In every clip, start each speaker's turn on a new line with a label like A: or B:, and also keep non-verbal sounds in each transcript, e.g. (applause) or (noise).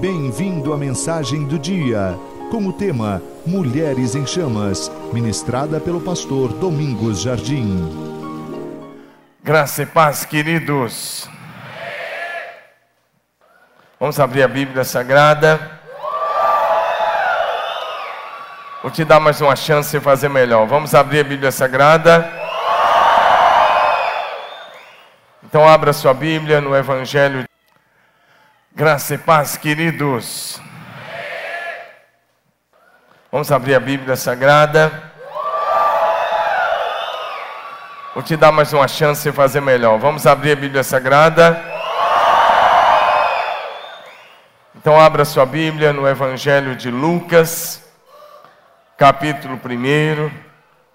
A: Bem-vindo à mensagem do dia, com o tema Mulheres em Chamas, ministrada pelo pastor Domingos Jardim.
B: Graça e paz, queridos. Vamos abrir a Bíblia Sagrada. Vou te dar mais uma chance de fazer melhor. Vamos abrir a Bíblia Sagrada. Então abra sua Bíblia no Evangelho. Graça e paz, queridos. Vamos abrir a Bíblia Sagrada. Vou te dar mais uma chance de fazer melhor. Vamos abrir a Bíblia Sagrada. Então abra sua Bíblia no Evangelho de Lucas, capítulo 1,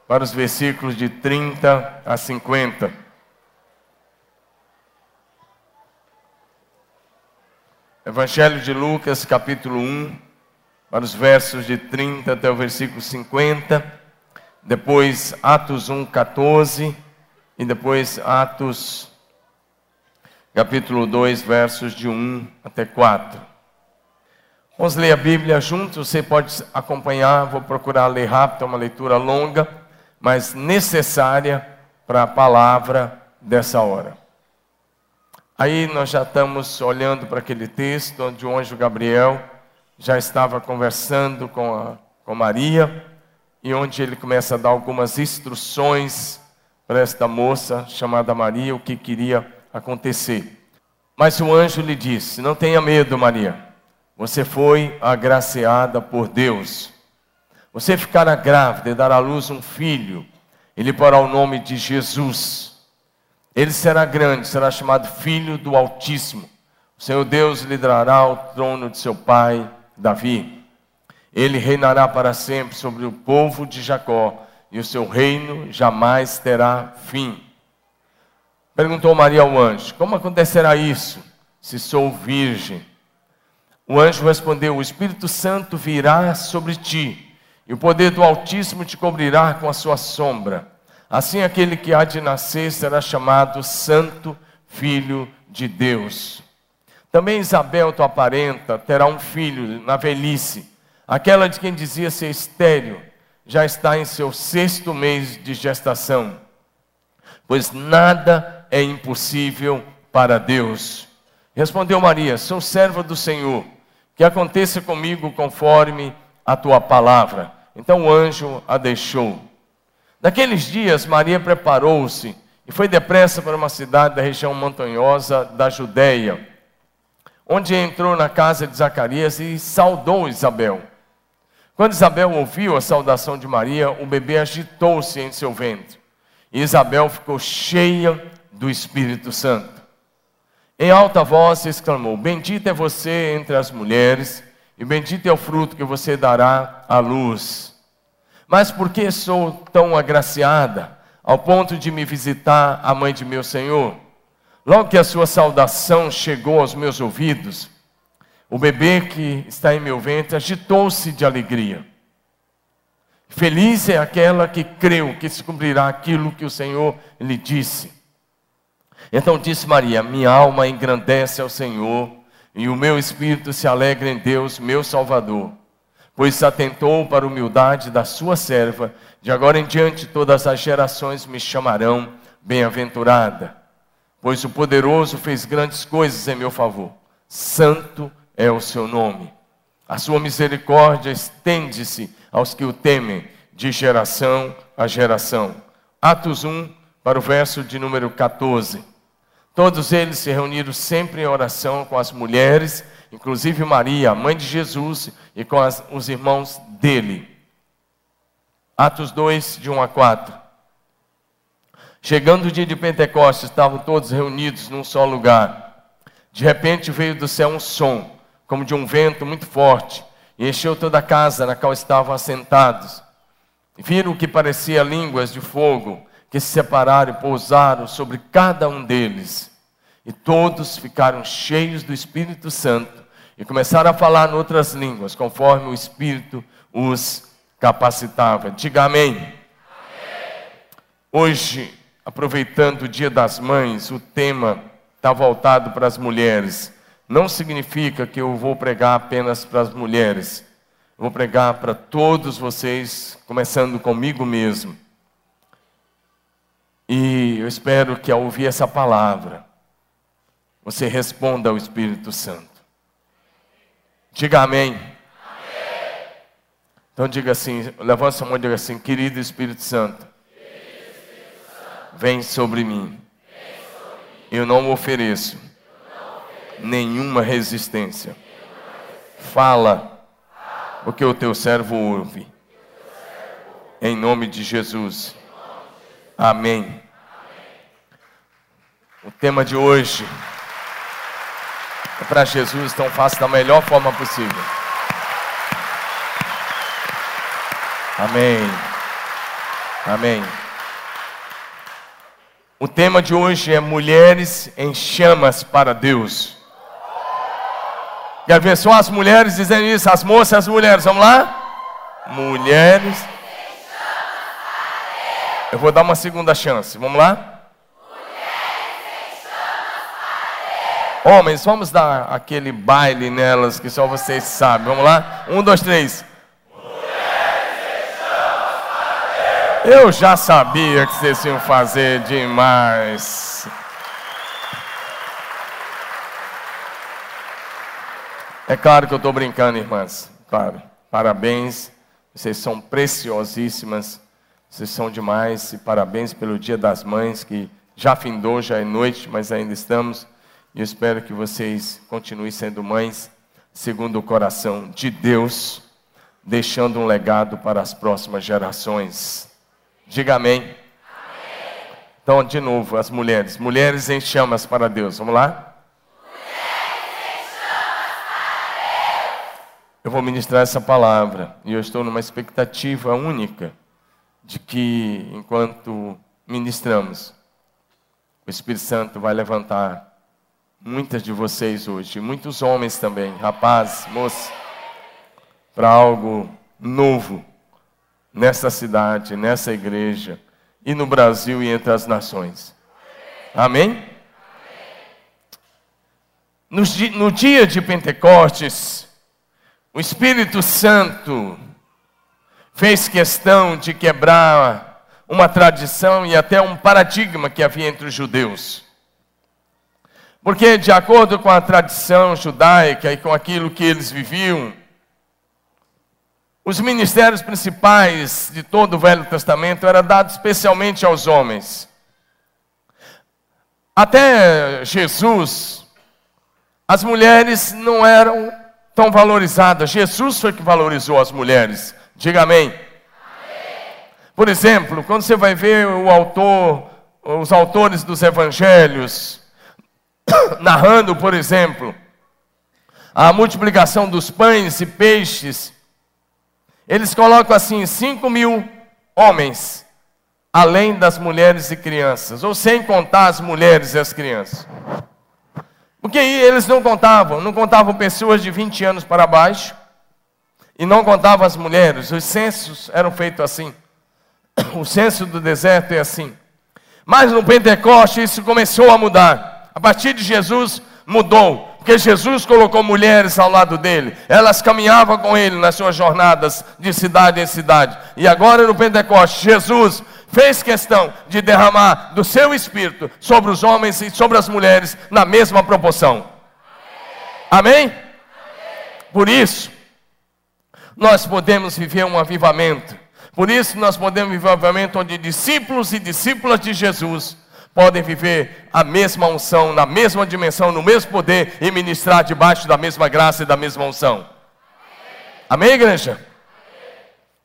B: para os versículos de 30 a 50. Evangelho de Lucas, capítulo 1, para os versos de 30 até o versículo 50. Depois Atos 1, 14. E depois Atos, capítulo 2, versos de 1 até 4. Vamos ler a Bíblia juntos. Você pode acompanhar. Vou procurar ler rápido, é uma leitura longa, mas necessária para a palavra dessa hora. Aí nós já estamos olhando para aquele texto onde o anjo Gabriel já estava conversando com, a, com Maria e onde ele começa a dar algumas instruções para esta moça chamada Maria, o que queria acontecer. Mas o anjo lhe disse: Não tenha medo, Maria, você foi agraciada por Deus. Você ficará grávida e dará à luz um filho, ele porá o nome de Jesus. Ele será grande, será chamado Filho do Altíssimo. O Senhor Deus lhe dará o trono de seu pai, Davi. Ele reinará para sempre sobre o povo de Jacó, e o seu reino jamais terá fim. Perguntou Maria ao anjo: Como acontecerá isso, se sou virgem? O anjo respondeu: O Espírito Santo virá sobre ti, e o poder do Altíssimo te cobrirá com a sua sombra. Assim, aquele que há de nascer será chamado Santo Filho de Deus. Também Isabel, tua parenta, terá um filho na velhice. Aquela de quem dizia ser estéril, já está em seu sexto mês de gestação. Pois nada é impossível para Deus. Respondeu Maria: Sou serva do Senhor, que aconteça comigo conforme a tua palavra. Então o anjo a deixou. Naqueles dias, Maria preparou-se e foi depressa para uma cidade da região montanhosa da Judéia, onde entrou na casa de Zacarias e saudou Isabel. Quando Isabel ouviu a saudação de Maria, o bebê agitou-se em seu ventre. E Isabel ficou cheia do Espírito Santo. Em alta voz exclamou: Bendita é você entre as mulheres, e bendito é o fruto que você dará à luz. Mas por que sou tão agraciada ao ponto de me visitar a mãe de meu Senhor? Logo que a sua saudação chegou aos meus ouvidos, o bebê que está em meu ventre agitou-se de alegria. Feliz é aquela que creu que se cumprirá aquilo que o Senhor lhe disse. Então disse Maria: Minha alma engrandece ao Senhor, e o meu espírito se alegra em Deus, meu Salvador pois se atentou para a humildade da sua serva, de agora em diante todas as gerações me chamarão bem-aventurada, pois o poderoso fez grandes coisas em meu favor. Santo é o seu nome. A sua misericórdia estende-se aos que o temem, de geração a geração. Atos 1, para o verso de número 14. Todos eles se reuniram sempre em oração com as mulheres inclusive Maria, mãe de Jesus, e com as, os irmãos dele. Atos 2, de 1 a 4. Chegando o dia de Pentecostes, estavam todos reunidos num só lugar. De repente veio do céu um som, como de um vento muito forte, e encheu toda a casa na qual estavam assentados. Viram o que parecia línguas de fogo, que se separaram e pousaram sobre cada um deles. E todos ficaram cheios do Espírito Santo e começaram a falar em outras línguas, conforme o Espírito os capacitava. Diga amém. amém. Hoje, aproveitando o Dia das Mães, o tema está voltado para as mulheres. não significa que eu vou pregar apenas para as mulheres. Vou pregar para todos vocês, começando comigo mesmo. E eu espero que ao ouvir essa palavra, você responda ao Espírito Santo. Diga amém. amém. Então diga assim, levanta sua mão e diga assim, querido Espírito Santo, vem, sobre mim. Eu não ofereço, nenhuma resistência. Fala, o que o teu servo ouve. Em nome de Jesus. Amém. O tema de hoje para Jesus, então faça da melhor forma possível. Amém. Amém. O tema de hoje é mulheres em chamas para Deus. Quer ver só as mulheres dizendo isso? As moças as mulheres, vamos lá? Mulheres. Eu vou dar uma segunda chance, vamos lá? Homens, vamos dar aquele baile nelas que só vocês sabem. Vamos lá? Um, dois, três. Eu já sabia que vocês iam fazer demais. É claro que eu estou brincando, irmãs. Claro. Parabéns. Vocês são preciosíssimas. Vocês são demais. E parabéns pelo Dia das Mães, que já findou, já é noite, mas ainda estamos. E eu espero que vocês continuem sendo mães segundo o coração de Deus, deixando um legado para as próximas gerações. Diga amém. amém. Então, de novo, as mulheres. Mulheres em chamas para Deus. Vamos lá? Eu vou ministrar essa palavra e eu estou numa expectativa única de que, enquanto ministramos, o Espírito Santo vai levantar muitas de vocês hoje, muitos homens também, rapazes, moças, para algo novo nessa cidade, nessa igreja e no Brasil e entre as nações. Amém? No, no dia de Pentecostes, o Espírito Santo fez questão de quebrar uma tradição e até um paradigma que havia entre os judeus. Porque, de acordo com a tradição judaica e com aquilo que eles viviam, os ministérios principais de todo o Velho Testamento eram dados especialmente aos homens. Até Jesus, as mulheres não eram tão valorizadas. Jesus foi que valorizou as mulheres. Diga amém. amém. Por exemplo, quando você vai ver o autor, os autores dos evangelhos, (coughs) narrando, por exemplo, a multiplicação dos pães e peixes, eles colocam assim: 5 mil homens, além das mulheres e crianças, ou sem contar as mulheres e as crianças. Porque eles não contavam, não contavam pessoas de 20 anos para baixo, e não contavam as mulheres, os censos eram feitos assim. (coughs) O censo do deserto é assim. Mas no Pentecoste isso começou a mudar. A partir de Jesus mudou, porque Jesus colocou mulheres ao lado dele, elas caminhavam com ele nas suas jornadas de cidade em cidade. E agora no Pentecoste, Jesus fez questão de derramar do seu espírito sobre os homens e sobre as mulheres na mesma proporção. Amém? Amém? Por isso, nós podemos viver um avivamento. Por isso, nós podemos viver um avivamento onde discípulos e discípulas de Jesus podem viver a mesma unção, na mesma dimensão, no mesmo poder e ministrar debaixo da mesma graça e da mesma unção. Amém, igreja?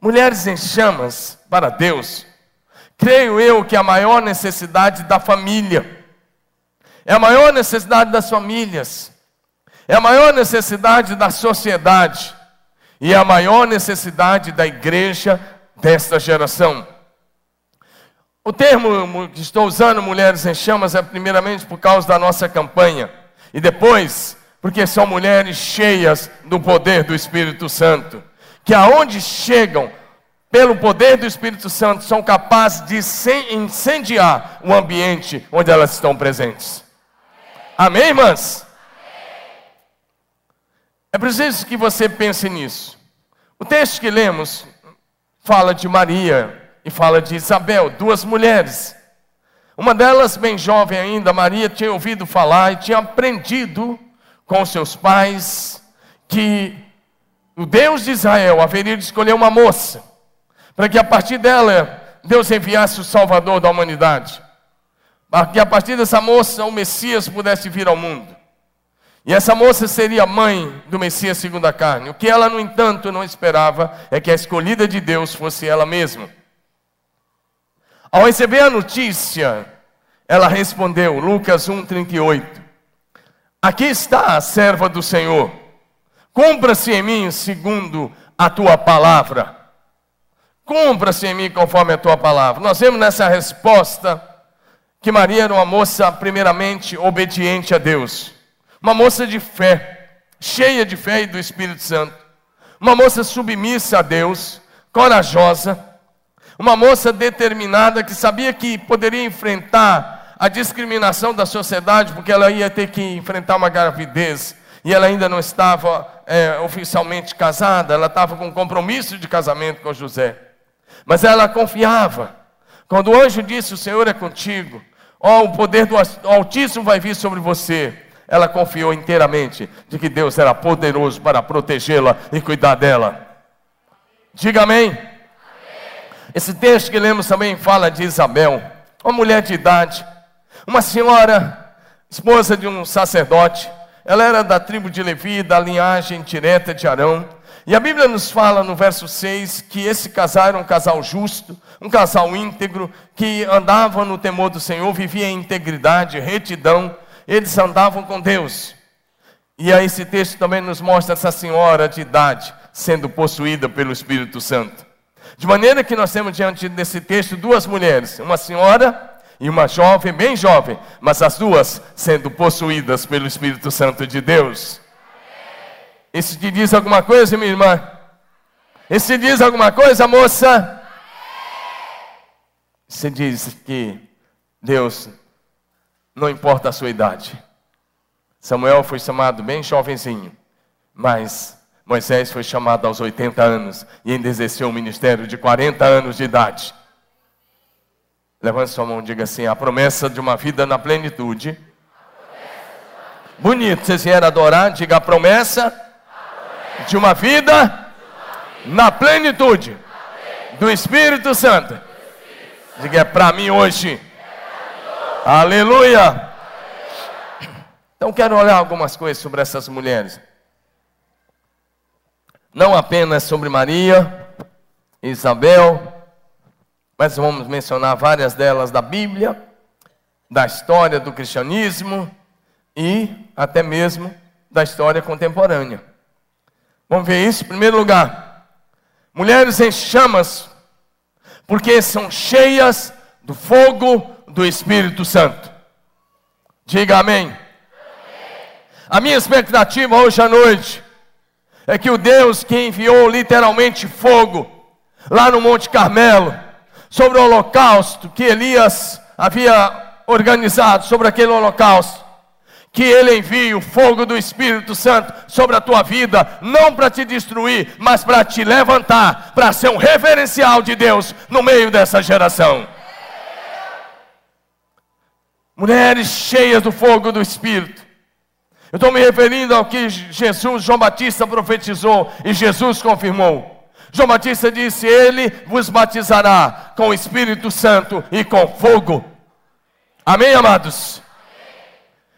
B: Mulheres em chamas para Deus. Creio eu que a maior necessidade da família, é a maior necessidade das famílias, é a maior necessidade da sociedade, e é a maior necessidade da igreja desta geração. O termo que estou usando, Mulheres em Chamas, é primeiramente por causa da nossa campanha. E depois, porque são mulheres cheias do poder do Espírito Santo. Que aonde chegam, pelo poder do Espírito Santo, são capazes de incendiar o ambiente onde elas estão presentes. Amém, irmãs? É preciso que você pense nisso. O texto que lemos fala de Maria e fala de Isabel, duas mulheres. Uma delas, bem jovem ainda, Maria, tinha ouvido falar e tinha aprendido com seus pais que o Deus de Israel haveria de escolher uma moça, para que a partir dela Deus enviasse o Salvador da humanidade, para que a partir dessa moça o Messias pudesse vir ao mundo. E essa moça seria mãe do Messias segundo a carne. O que ela, no entanto, não esperava é que a escolhida de Deus fosse ela mesma. Ao receber a notícia, ela respondeu, Lucas 1,38: Aqui está a serva do Senhor, cumpra-se em mim segundo a tua palavra. Cumpra-se em mim conforme a tua palavra. Nós vemos nessa resposta que Maria era uma moça, primeiramente, obediente a Deus, uma moça de fé, cheia de fé e do Espírito Santo, uma moça submissa a Deus, corajosa uma moça determinada que sabia que poderia enfrentar a discriminação da sociedade, porque ela ia ter que enfrentar uma gravidez e ela ainda não estava é, oficialmente casada, ela estava com um compromisso de casamento com José. Mas ela confiava. Quando o anjo disse: O Senhor é contigo, ó, o poder do Altíssimo vai vir sobre você. Ela confiou inteiramente de que Deus era poderoso para protegê-la e cuidar dela. Diga amém. Esse texto que lemos também fala de Isabel, uma mulher de idade, uma senhora, esposa de um sacerdote. Ela era da tribo de Levi, da linhagem direta de Arão. E a Bíblia nos fala no verso 6 que esse casal era um casal justo, um casal íntegro, que andava no temor do Senhor, vivia em integridade, retidão, eles andavam com Deus. E aí esse texto também nos mostra essa senhora de idade sendo possuída pelo Espírito Santo. De maneira que nós temos diante desse texto duas mulheres, uma senhora e uma jovem, bem jovem, mas as duas sendo possuídas pelo Espírito Santo de Deus. Isso te diz alguma coisa, minha irmã? Isso te diz alguma coisa, moça? Você diz que Deus não importa a sua idade. Samuel foi chamado bem jovenzinho, mas Moisés foi chamado aos 80 anos e ainda exerceu um ministério de 40 anos de idade. Levante sua mão e diga assim: a promessa de uma vida na plenitude. Bonito, vocês vieram adorar, diga a promessa, de uma vida na plenitude do Espírito Santo. Diga, é para mim hoje. Aleluia. Então quero olhar algumas coisas sobre essas mulheres não apenas sobre Maria, Isabel, mas vamos mencionar várias delas da Bíblia, da história do cristianismo e até mesmo da história contemporânea. Vamos ver isso? Em primeiro lugar, mulheres em chamas, porque são cheias do fogo do Espírito Santo. Diga amém. amém. A minha expectativa hoje à noite é que o Deus que enviou literalmente fogo lá no Monte Carmelo, sobre o holocausto que Elias havia organizado, sobre aquele holocausto, que Ele envie o fogo do Espírito Santo sobre a tua vida, não para te destruir, mas para te levantar, para ser um referencial de Deus no meio dessa geração. Mulheres cheias do fogo do Espírito, eu estou me referindo ao que Jesus, João Batista profetizou e Jesus confirmou. João Batista disse: Ele vos batizará com o Espírito Santo e com fogo. Amém, amados?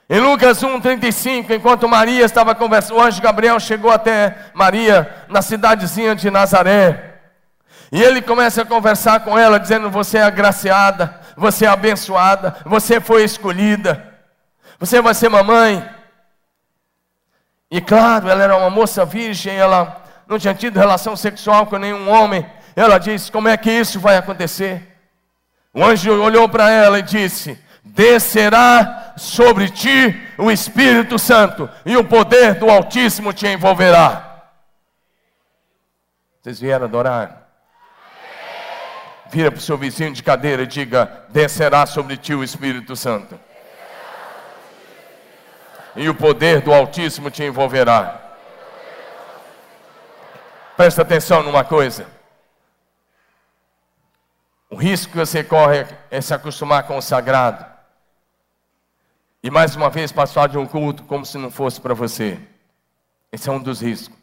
B: Em Lucas 1,35, enquanto Maria estava conversando, o anjo Gabriel chegou até Maria na cidadezinha de Nazaré. E ele começa a conversar com ela, dizendo: Você é agraciada, você é abençoada, você foi escolhida, você vai ser mamãe. E claro, ela era uma moça virgem, ela não tinha tido relação sexual com nenhum homem. Ela disse: Como é que isso vai acontecer? O anjo olhou para ela e disse: Descerá sobre ti o Espírito Santo, e o poder do Altíssimo te envolverá. Vocês vieram adorar? Vira para o seu vizinho de cadeira e diga: Descerá sobre ti o Espírito Santo e o poder do Altíssimo te envolverá. Presta atenção numa coisa. O risco que você corre é se acostumar com o sagrado. E mais uma vez passar de um culto como se não fosse para você. Esse é um dos riscos.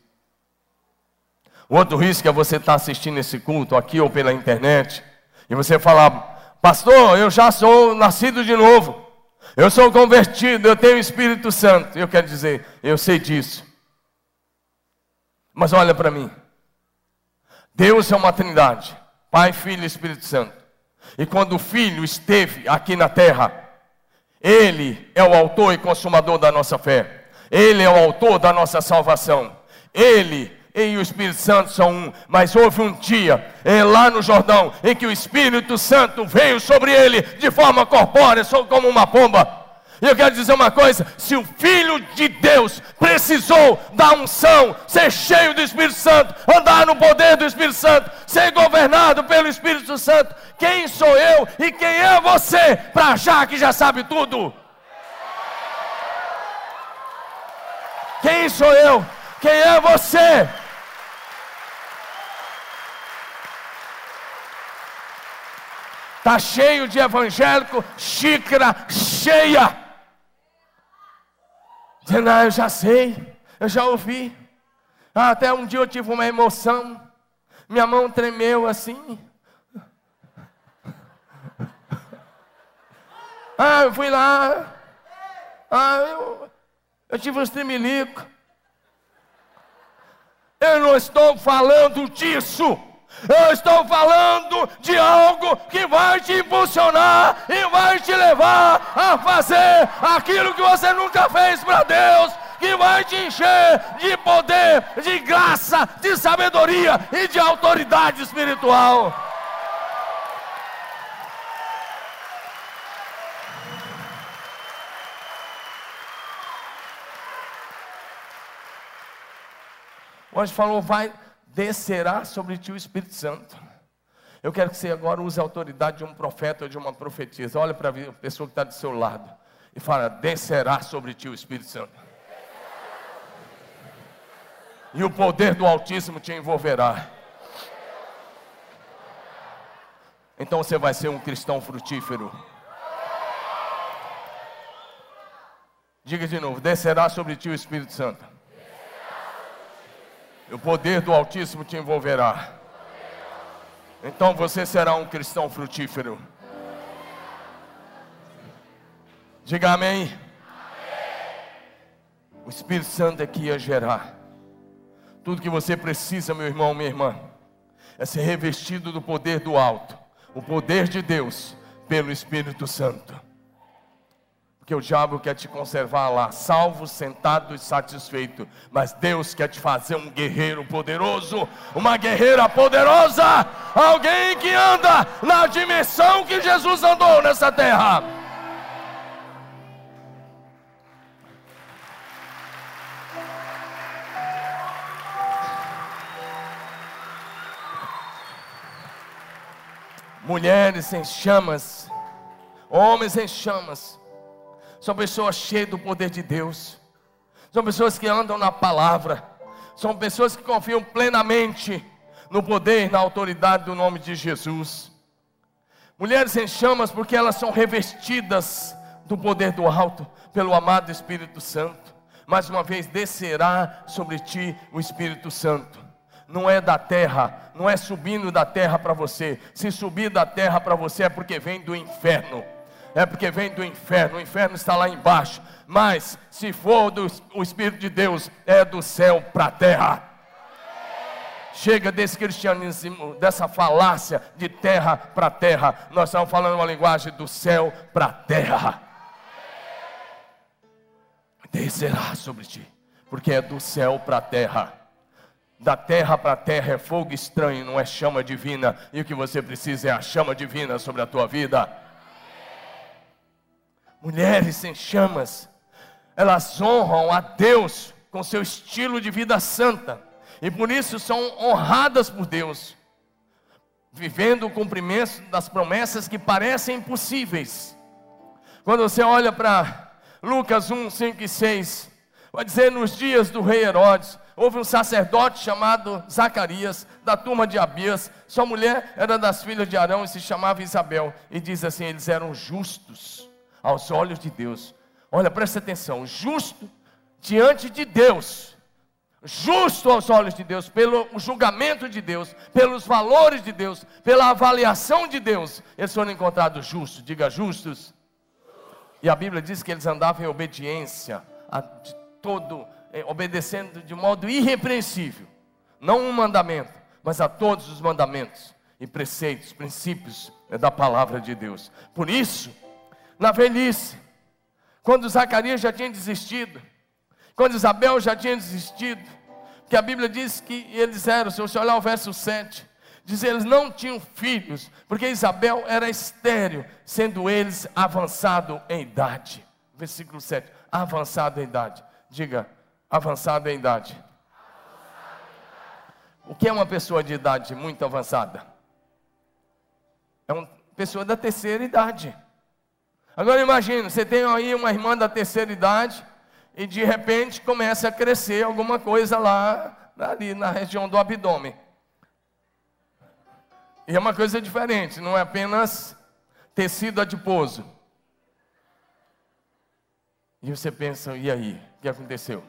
B: O outro risco é você estar assistindo esse culto aqui ou pela internet e você falar, pastor, eu já sou nascido de novo. Eu sou convertido, eu tenho o Espírito Santo. Eu quero dizer, eu sei disso. Mas olha para mim. Deus é uma trindade: Pai, Filho e Espírito Santo. E quando o Filho esteve aqui na terra, Ele é o autor e consumador da nossa fé. Ele é o autor da nossa salvação. Ele e o Espírito Santo são um. Mas houve um dia, é, lá no Jordão, em que o Espírito Santo veio sobre ele de forma corpórea, como uma pomba. E eu quero dizer uma coisa: se o Filho de Deus precisou da unção, ser cheio do Espírito Santo, andar no poder do Espírito Santo, ser governado pelo Espírito Santo, quem sou eu e quem é você para achar que já sabe tudo? Quem sou eu? Quem é você? Está cheio de evangélico, xícara cheia. Dizendo, ah, eu já sei, eu já ouvi. Ah, até um dia eu tive uma emoção, minha mão tremeu assim. Ah, eu fui lá. Ah, eu, eu tive um tremelico. Eu não estou falando disso. Eu estou falando de algo que vai te impulsionar e vai te levar a fazer aquilo que você nunca fez para Deus, que vai te encher de poder, de graça, de sabedoria e de autoridade espiritual. Hoje falou, vai, descerá sobre ti o Espírito Santo. Eu quero que você agora use a autoridade de um profeta ou de uma profetisa. Olha para a pessoa que está do seu lado e fala: descerá sobre ti o Espírito Santo. E o poder do Altíssimo te envolverá. Então você vai ser um cristão frutífero. Diga de novo: descerá sobre ti o Espírito Santo. O poder do Altíssimo te envolverá. Então você será um cristão frutífero. Diga amém. O Espírito Santo é que ia gerar. Tudo que você precisa, meu irmão, minha irmã, é ser revestido do poder do alto, o poder de Deus, pelo Espírito Santo. Porque o diabo quer te conservar lá, salvo, sentado e satisfeito. Mas Deus quer te fazer um guerreiro poderoso, uma guerreira poderosa, alguém que anda na dimensão que Jesus andou nessa terra. Mulheres em chamas, homens em chamas são pessoas cheias do poder de Deus. São pessoas que andam na palavra. São pessoas que confiam plenamente no poder e na autoridade do nome de Jesus. Mulheres em chamas porque elas são revestidas do poder do alto pelo amado Espírito Santo. Mais uma vez descerá sobre ti o Espírito Santo. Não é da terra, não é subindo da terra para você. Se subir da terra para você é porque vem do inferno é porque vem do inferno, o inferno está lá embaixo. Mas se for do o Espírito de Deus, é do céu para a terra. Chega desse cristianismo, dessa falácia de terra para terra. Nós estamos falando uma linguagem do céu para a terra. Descerá sobre ti, porque é do céu para a terra. Da terra para a terra é fogo estranho, não é chama divina. E o que você precisa é a chama divina sobre a tua vida mulheres em chamas, elas honram a Deus com seu estilo de vida santa, e por isso são honradas por Deus, vivendo o cumprimento das promessas que parecem impossíveis. Quando você olha para Lucas 1, 5 e 6, Vai dizer, nos dias do rei Herodes, houve um sacerdote chamado Zacarias, da turma de Abias. Sua mulher era das filhas de Arão e se chamava Isabel. E diz assim: eles eram justos aos olhos de Deus. Olha, presta atenção: justo diante de Deus. Justo aos olhos de Deus, pelo julgamento de Deus, pelos valores de Deus, pela avaliação de Deus, eles foram encontrados justos, diga justos. E a Bíblia diz que eles andavam em obediência a todo, eh, obedecendo de modo irrepreensível, não um mandamento, mas a todos os mandamentos e preceitos, princípios eh, da palavra de Deus. Por isso, na velhice, quando Zacarias já tinha desistido, quando Isabel já tinha desistido, que a Bíblia diz que eles eram, se você olhar o verso 7, diz eles não tinham filhos, porque Isabel era estéril, sendo eles avançado em idade. Versículo 7, avançado em idade. Diga, avançado em idade. O que é uma pessoa de idade muito avançada? É uma pessoa da terceira idade. Agora imagine, você tem aí uma irmã da terceira idade e de repente começa a crescer alguma coisa lá ali na região do abdômen. E é uma coisa diferente, não é apenas tecido adiposo. E você pensa, e aí? O que aconteceu?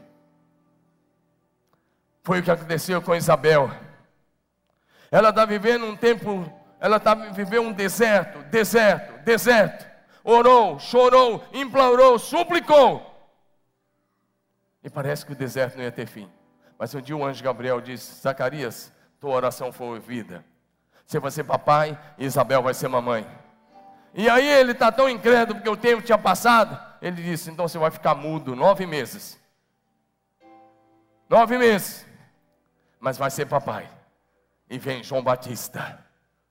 B: Foi o que aconteceu com Isabel. Ela está vivendo um tempo, ela está vivendo um deserto, deserto, deserto. Orou, chorou, implorou, suplicou. E parece que o deserto não ia ter fim. Mas um dia o anjo Gabriel disse: Zacarias, tua oração foi ouvida. Você vai ser papai e Isabel vai ser mamãe. E aí ele está tão incrédulo porque o tempo tinha passado. Ele disse: então você vai ficar mudo nove meses. Nove meses. Mas vai ser papai. E vem João Batista.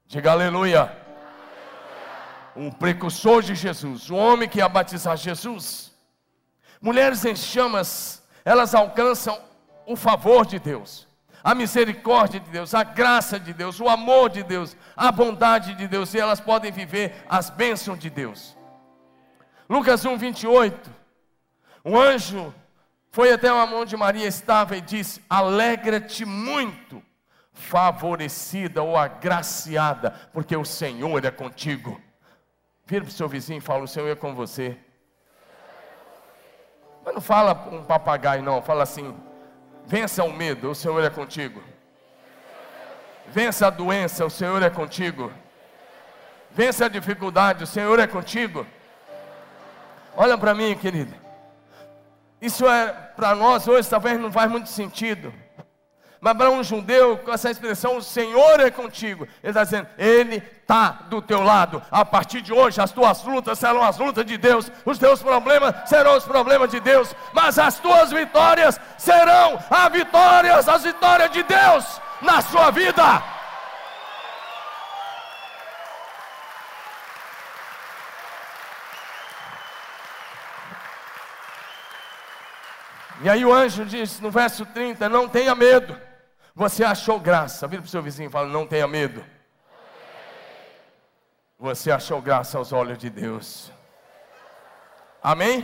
B: Diga aleluia. O precursor de Jesus, o homem que ia batizar Jesus. Mulheres em chamas, elas alcançam o favor de Deus, a misericórdia de Deus, a graça de Deus, o amor de Deus, a bondade de Deus, e elas podem viver as bênçãos de Deus. Lucas 1, 28. Um anjo foi até a mão de Maria, estava e disse: Alegra-te muito, favorecida ou agraciada, porque o Senhor é contigo. Vira para o seu vizinho e fala: O Senhor é com você. Mas não fala um papagaio, não, fala assim: vença o medo, o Senhor é contigo. Vença a doença, o Senhor é contigo. Vença a dificuldade, o Senhor é contigo. Olha para mim, querido. Isso é para nós hoje talvez não faz muito sentido. Mas para um judeu, com essa expressão, o Senhor é contigo. Ele está dizendo, Ele está do teu lado. A partir de hoje, as tuas lutas serão as lutas de Deus, os teus problemas serão os problemas de Deus, mas as tuas vitórias serão as vitórias, as vitórias de Deus na sua vida. E aí o anjo diz no verso 30: Não tenha medo, você achou graça. Vira para o seu vizinho e fala: Não tenha medo. Você achou graça aos olhos de Deus. Amém?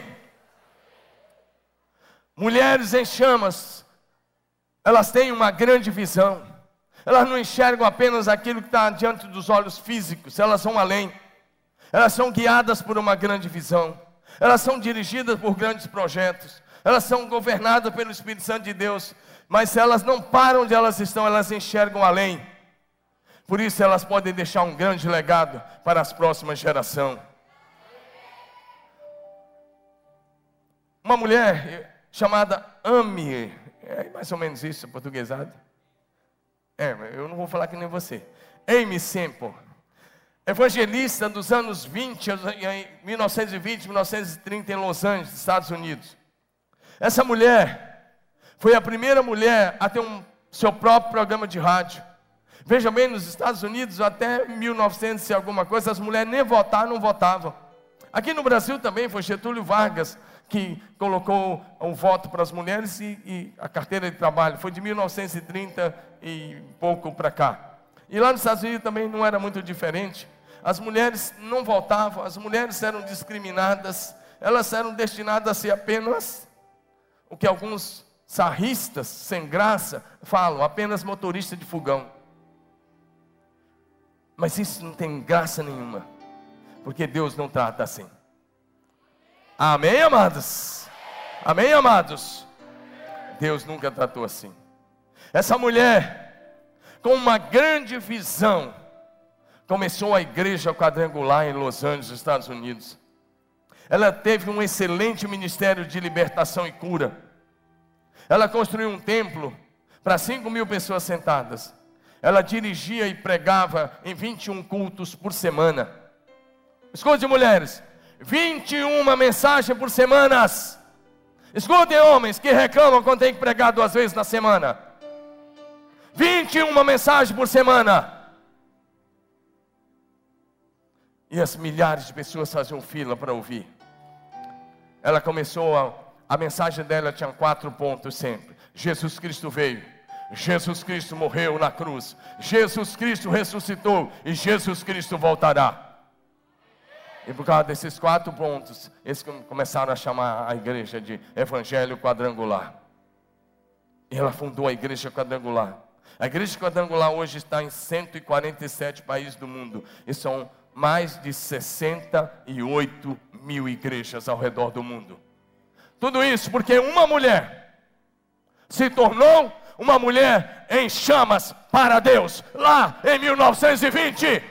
B: Mulheres em chamas, elas têm uma grande visão. Elas não enxergam apenas aquilo que está diante dos olhos físicos, elas vão além. Elas são guiadas por uma grande visão. Elas são dirigidas por grandes projetos elas são governadas pelo Espírito Santo de Deus, mas elas não param onde elas estão, elas enxergam além. Por isso elas podem deixar um grande legado para as próximas gerações. Uma mulher chamada Ame, é mais ou menos isso, portuguesado. É, eu não vou falar que nem você. Amy Semple, evangelista dos anos 20, 1920, 1930 em Los Angeles, Estados Unidos. Essa mulher foi a primeira mulher a ter um seu próprio programa de rádio. Veja bem, nos Estados Unidos, até 1900 e alguma coisa, as mulheres nem votar não votavam. Aqui no Brasil também foi Getúlio Vargas que colocou o voto para as mulheres e, e a carteira de trabalho. Foi de 1930 e pouco para cá. E lá nos Estados Unidos também não era muito diferente. As mulheres não votavam, as mulheres eram discriminadas, elas eram destinadas a ser apenas o que alguns sarristas sem graça falam, apenas motorista de fogão. Mas isso não tem graça nenhuma, porque Deus não trata assim. Amém, amados? Amém, amados? Deus nunca tratou assim. Essa mulher, com uma grande visão, começou a igreja quadrangular em Los Angeles, Estados Unidos. Ela teve um excelente ministério de libertação e cura. Ela construiu um templo para 5 mil pessoas sentadas. Ela dirigia e pregava em 21 cultos por semana. Escute, mulheres, 21 mensagens por semanas. Escutem, homens que reclamam quando tem que pregar duas vezes na semana. 21 mensagens por semana. E as milhares de pessoas faziam fila para ouvir. Ela começou a, a mensagem dela tinha quatro pontos sempre. Jesus Cristo veio. Jesus Cristo morreu na cruz, Jesus Cristo ressuscitou e Jesus Cristo voltará. E por causa desses quatro pontos, eles começaram a chamar a igreja de Evangelho Quadrangular. E ela fundou a igreja quadrangular. A igreja quadrangular hoje está em 147 países do mundo. E são mais de 68 mil igrejas ao redor do mundo. Tudo isso porque uma mulher se tornou uma mulher em chamas para Deus, lá em 1920.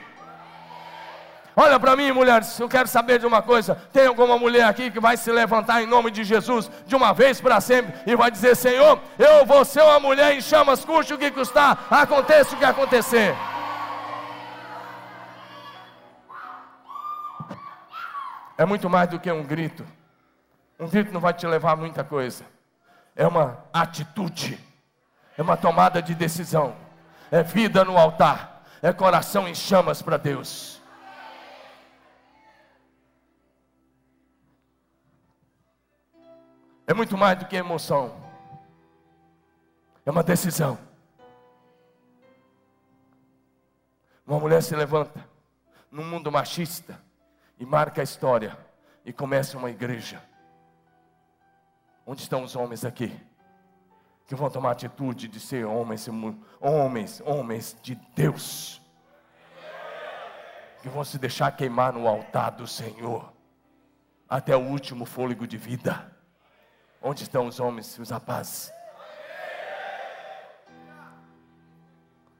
B: Olha para mim, mulheres, eu quero saber de uma coisa: tem alguma mulher aqui que vai se levantar em nome de Jesus de uma vez para sempre e vai dizer: Senhor, eu vou ser uma mulher em chamas, custe o que custar, aconteça o que acontecer. É muito mais do que um grito. Um grito não vai te levar a muita coisa. É uma atitude é uma tomada de decisão, é vida no altar, é coração em chamas para Deus. É muito mais do que emoção, é uma decisão. Uma mulher se levanta num mundo machista e marca a história e começa uma igreja. Onde estão os homens aqui? que vão tomar atitude de ser homens, homens, homens de Deus, que vão se deixar queimar no altar do Senhor, até o último fôlego de vida. Onde estão os homens e os rapazes?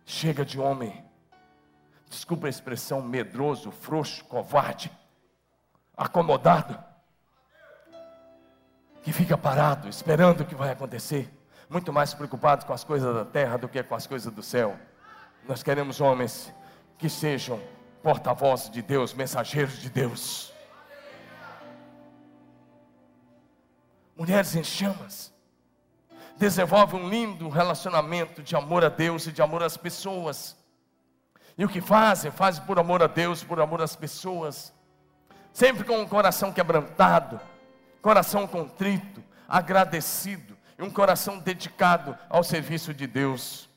B: Chega de homem, desculpa a expressão, medroso, frouxo, covarde, acomodado, que fica parado, esperando o que vai acontecer muito mais preocupados com as coisas da terra do que com as coisas do céu. Nós queremos homens que sejam porta-vozes de Deus, mensageiros de Deus. Mulheres em chamas. Desenvolve um lindo relacionamento de amor a Deus e de amor às pessoas. E o que fazem? Fazem por amor a Deus, por amor às pessoas. Sempre com um coração quebrantado, coração contrito, agradecido e um coração dedicado ao serviço de Deus.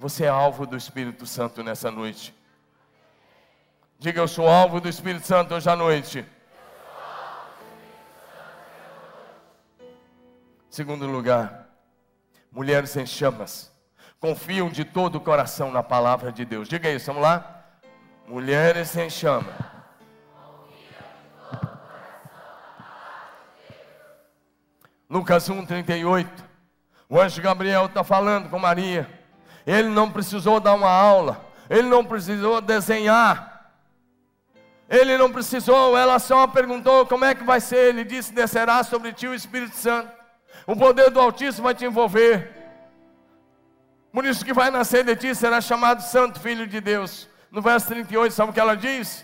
B: Você é alvo do Espírito Santo nessa noite. Diga, eu sou alvo do Espírito Santo hoje à noite. Segundo lugar, mulheres em chamas confiam de todo o coração na palavra de Deus. Diga isso, vamos lá? Mulheres em chamas Lucas 1, 38. O anjo Gabriel está falando com Maria. Ele não precisou dar uma aula. Ele não precisou desenhar. Ele não precisou, ela só perguntou como é que vai ser. Ele disse: descerá sobre ti o Espírito Santo. O poder do Altíssimo vai te envolver. Por isso que vai nascer de ti será chamado Santo Filho de Deus. No verso 38, sabe o que ela diz?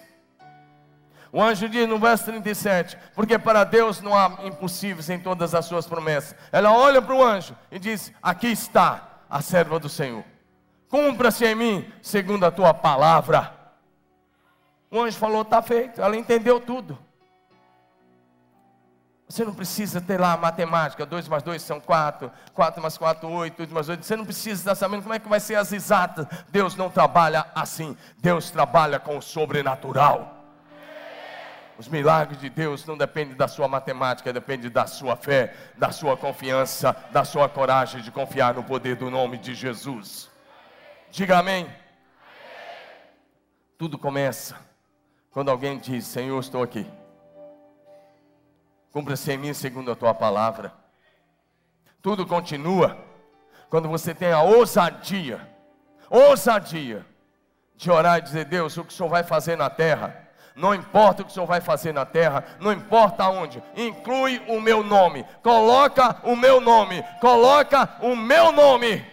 B: O anjo diz no verso 37: Porque para Deus não há impossíveis em todas as suas promessas. Ela olha para o anjo e diz: Aqui está a serva do Senhor. Cumpra-se em mim segundo a tua palavra. O anjo falou: Está feito. Ela entendeu tudo. Você não precisa ter lá matemática, 2 mais 2 são 4, 4 mais 4, 8, 8 mais 8. Você não precisa estar sabendo como é que vai ser as exatas. Deus não trabalha assim. Deus trabalha com o sobrenatural. Os milagres de Deus não dependem da sua matemática, depende da sua fé, da sua confiança, da sua coragem de confiar no poder do nome de Jesus. Diga amém. Tudo começa quando alguém diz: Senhor, estou aqui. Cumpra-se em mim segundo a tua palavra. Tudo continua quando você tem a ousadia, ousadia, de orar e dizer: Deus, o que o Senhor vai fazer na terra não importa o que o Senhor vai fazer na terra, não importa onde, inclui o meu nome, coloca o meu nome, coloca o meu nome.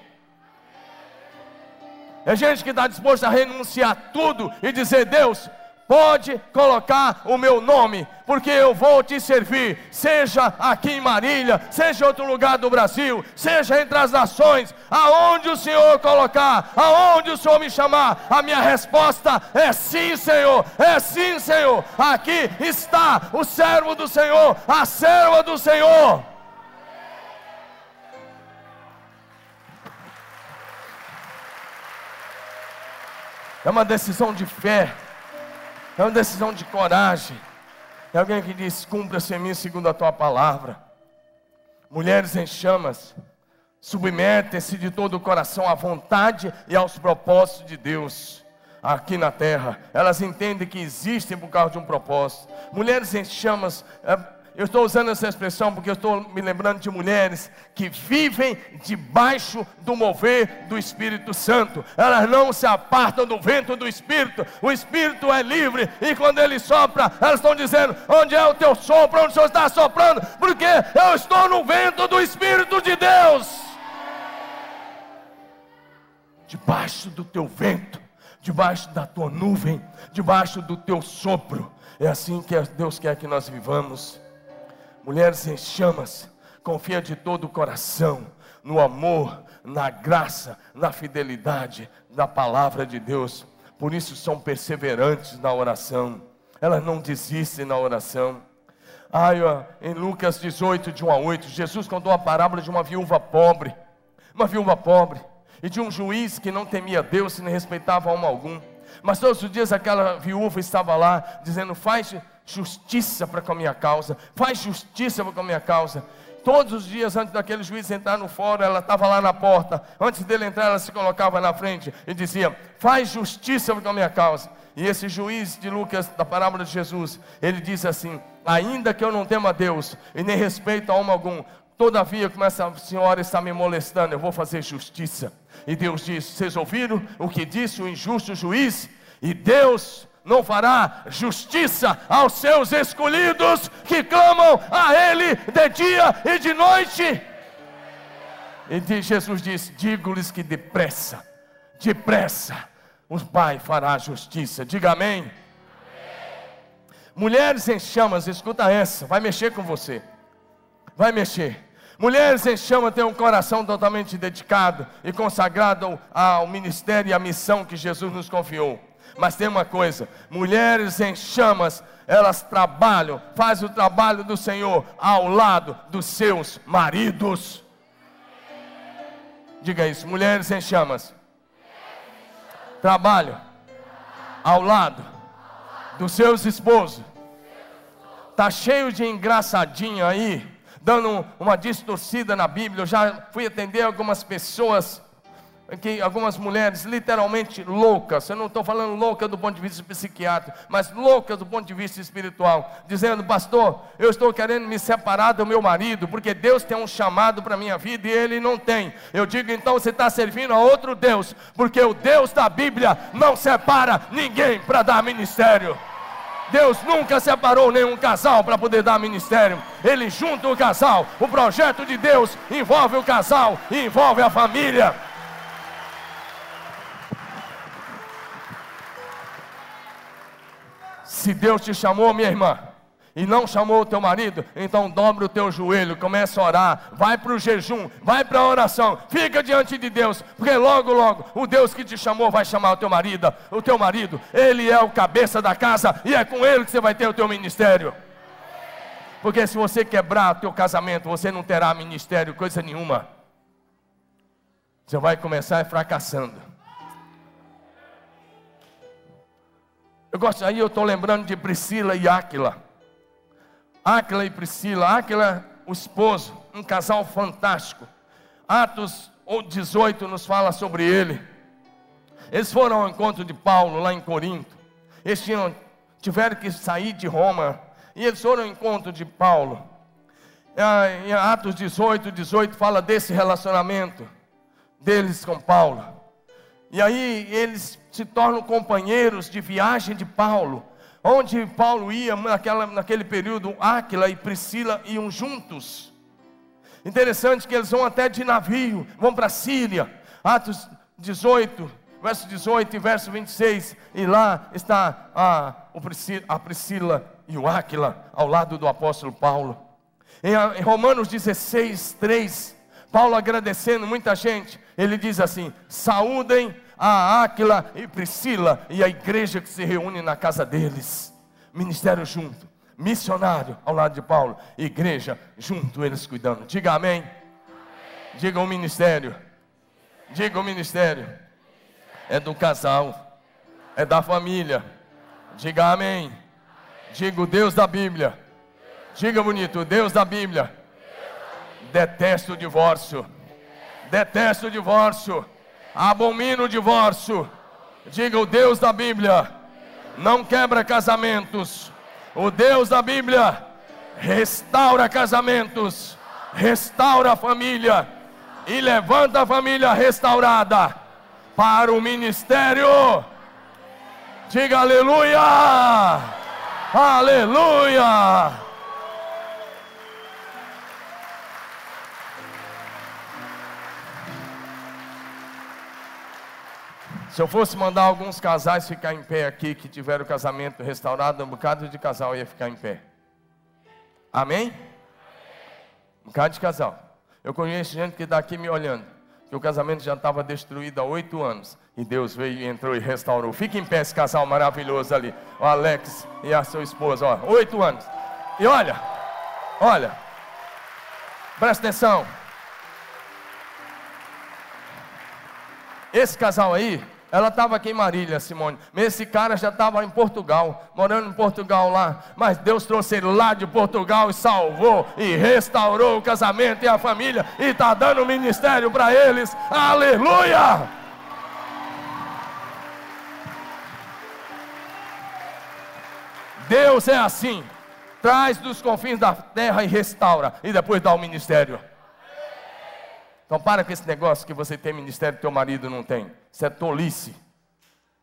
B: É gente que está disposta a renunciar tudo e dizer: Deus, pode colocar o meu nome, porque eu vou te servir, seja aqui em Marília, seja em outro lugar do Brasil, seja entre as nações, aonde o Senhor colocar, aonde o Senhor me chamar, a minha resposta é sim, Senhor, é sim, Senhor. Aqui está o servo do Senhor, a serva do Senhor. É uma decisão de fé. É uma decisão de coragem. É alguém que diz: cumpra-se em mim segundo a tua palavra. Mulheres em chamas, submetem-se de todo o coração à vontade e aos propósitos de Deus aqui na terra. Elas entendem que existem por causa de um propósito. Mulheres em chamas, é, eu estou usando essa expressão porque eu estou me lembrando de mulheres que vivem debaixo do mover do Espírito Santo. Elas não se apartam do vento do Espírito. O Espírito é livre e quando ele sopra, elas estão dizendo: Onde é o teu sopro? Onde o Senhor está soprando? Porque eu estou no vento do Espírito de Deus. Debaixo do teu vento, debaixo da tua nuvem, debaixo do teu sopro. É assim que Deus quer que nós vivamos mulheres em chamas, confia de todo o coração no amor, na graça, na fidelidade da palavra de Deus. Por isso são perseverantes na oração. Elas não desistem na oração. Ai, em Lucas 18, de 1 a 8, Jesus contou a parábola de uma viúva pobre. Uma viúva pobre. E de um juiz que não temia Deus e nem respeitava homem algum. Mas todos os dias aquela viúva estava lá dizendo: Faz justiça para com a minha causa, faz justiça para com a minha causa. Todos os dias, antes daquele juiz entrar no fórum, ela estava lá na porta. Antes dele entrar, ela se colocava na frente e dizia: Faz justiça para com a minha causa. E esse juiz de Lucas, da parábola de Jesus, ele diz assim: Ainda que eu não tema a Deus e nem respeito a homem algum, todavia, como essa senhora está me molestando, eu vou fazer justiça. E Deus diz: Vocês ouviram o que disse o injusto juiz? E Deus não fará justiça aos seus escolhidos que clamam a Ele de dia e de noite. E Jesus disse: Digo-lhes que depressa, depressa, o Pai fará justiça. Diga amém. Mulheres em chamas, escuta essa, vai mexer com você. Vai mexer. Mulheres em chama têm um coração totalmente dedicado e consagrado ao ministério e à missão que Jesus nos confiou. Mas tem uma coisa: mulheres em chamas, elas trabalham, fazem o trabalho do Senhor ao lado dos seus maridos. Diga isso, mulheres em chamas. Trabalham ao lado dos seus esposos. Tá cheio de engraçadinho aí, dando uma distorcida na Bíblia. Eu já fui atender algumas pessoas que algumas mulheres literalmente loucas, eu não estou falando louca do ponto de vista psiquiátrico, mas loucas do ponto de vista espiritual, dizendo, pastor, eu estou querendo me separar do meu marido, porque Deus tem um chamado para a minha vida e ele não tem. Eu digo, então você está servindo a outro Deus, porque o Deus da Bíblia não separa ninguém para dar ministério. Deus nunca separou nenhum casal para poder dar ministério. Ele junta o casal. O projeto de Deus envolve o casal e envolve a família. Se Deus te chamou, minha irmã, e não chamou o teu marido, então dobre o teu joelho, começa a orar, vai para o jejum, vai para a oração, fica diante de Deus, porque logo, logo, o Deus que te chamou vai chamar o teu marido, o teu marido, ele é o cabeça da casa e é com ele que você vai ter o teu ministério. Porque se você quebrar o teu casamento, você não terá ministério, coisa nenhuma. Você vai começar fracassando. Eu gosto, aí eu estou lembrando de Priscila e Áquila. Áquila e Priscila. Áquila, o esposo, um casal fantástico. Atos 18 nos fala sobre ele. Eles foram ao encontro de Paulo lá em Corinto. Eles tinham, tiveram que sair de Roma. E eles foram ao encontro de Paulo. Em Atos 18, 18 fala desse relacionamento deles com Paulo. E aí eles se tornam companheiros de viagem de Paulo. Onde Paulo ia, naquela, naquele período, Áquila e Priscila iam juntos. Interessante que eles vão até de navio, vão para Síria. Atos 18, verso 18 e verso 26. E lá está a, a Priscila e o Áquila ao lado do apóstolo Paulo. Em Romanos 16, 3, Paulo agradecendo muita gente, ele diz assim: saúdem a Áquila e Priscila e a igreja que se reúne na casa deles. Ministério junto, missionário ao lado de Paulo, igreja junto, eles cuidando. Diga amém. amém. Diga o ministério. Diga o ministério. É do casal, é da família. Diga amém. Diga o Deus da Bíblia. Diga bonito, Deus da Bíblia. Detesto o divórcio. Detesto o divórcio abomina o divórcio. Diga o Deus da Bíblia, não quebra casamentos. O Deus da Bíblia restaura casamentos, restaura a família e levanta a família restaurada para o ministério. Diga aleluia! Aleluia! Se eu fosse mandar alguns casais ficar em pé aqui, que tiveram casamento restaurado, um bocado de casal ia ficar em pé. Amém? Um bocado de casal. Eu conheço gente que está aqui me olhando, que o casamento já estava destruído há oito anos, e Deus veio e entrou e restaurou. Fique em pé esse casal maravilhoso ali, o Alex e a sua esposa, ó, oito anos. E olha, olha, presta atenção. Esse casal aí, ela estava aqui em Marília, Simone. Esse cara já estava em Portugal, morando em Portugal lá. Mas Deus trouxe ele lá de Portugal e salvou e restaurou o casamento e a família. E está dando ministério para eles. Aleluia! Deus é assim. Traz dos confins da terra e restaura. E depois dá o ministério. Então para com esse negócio que você tem ministério e teu marido não tem. Isso é tolice,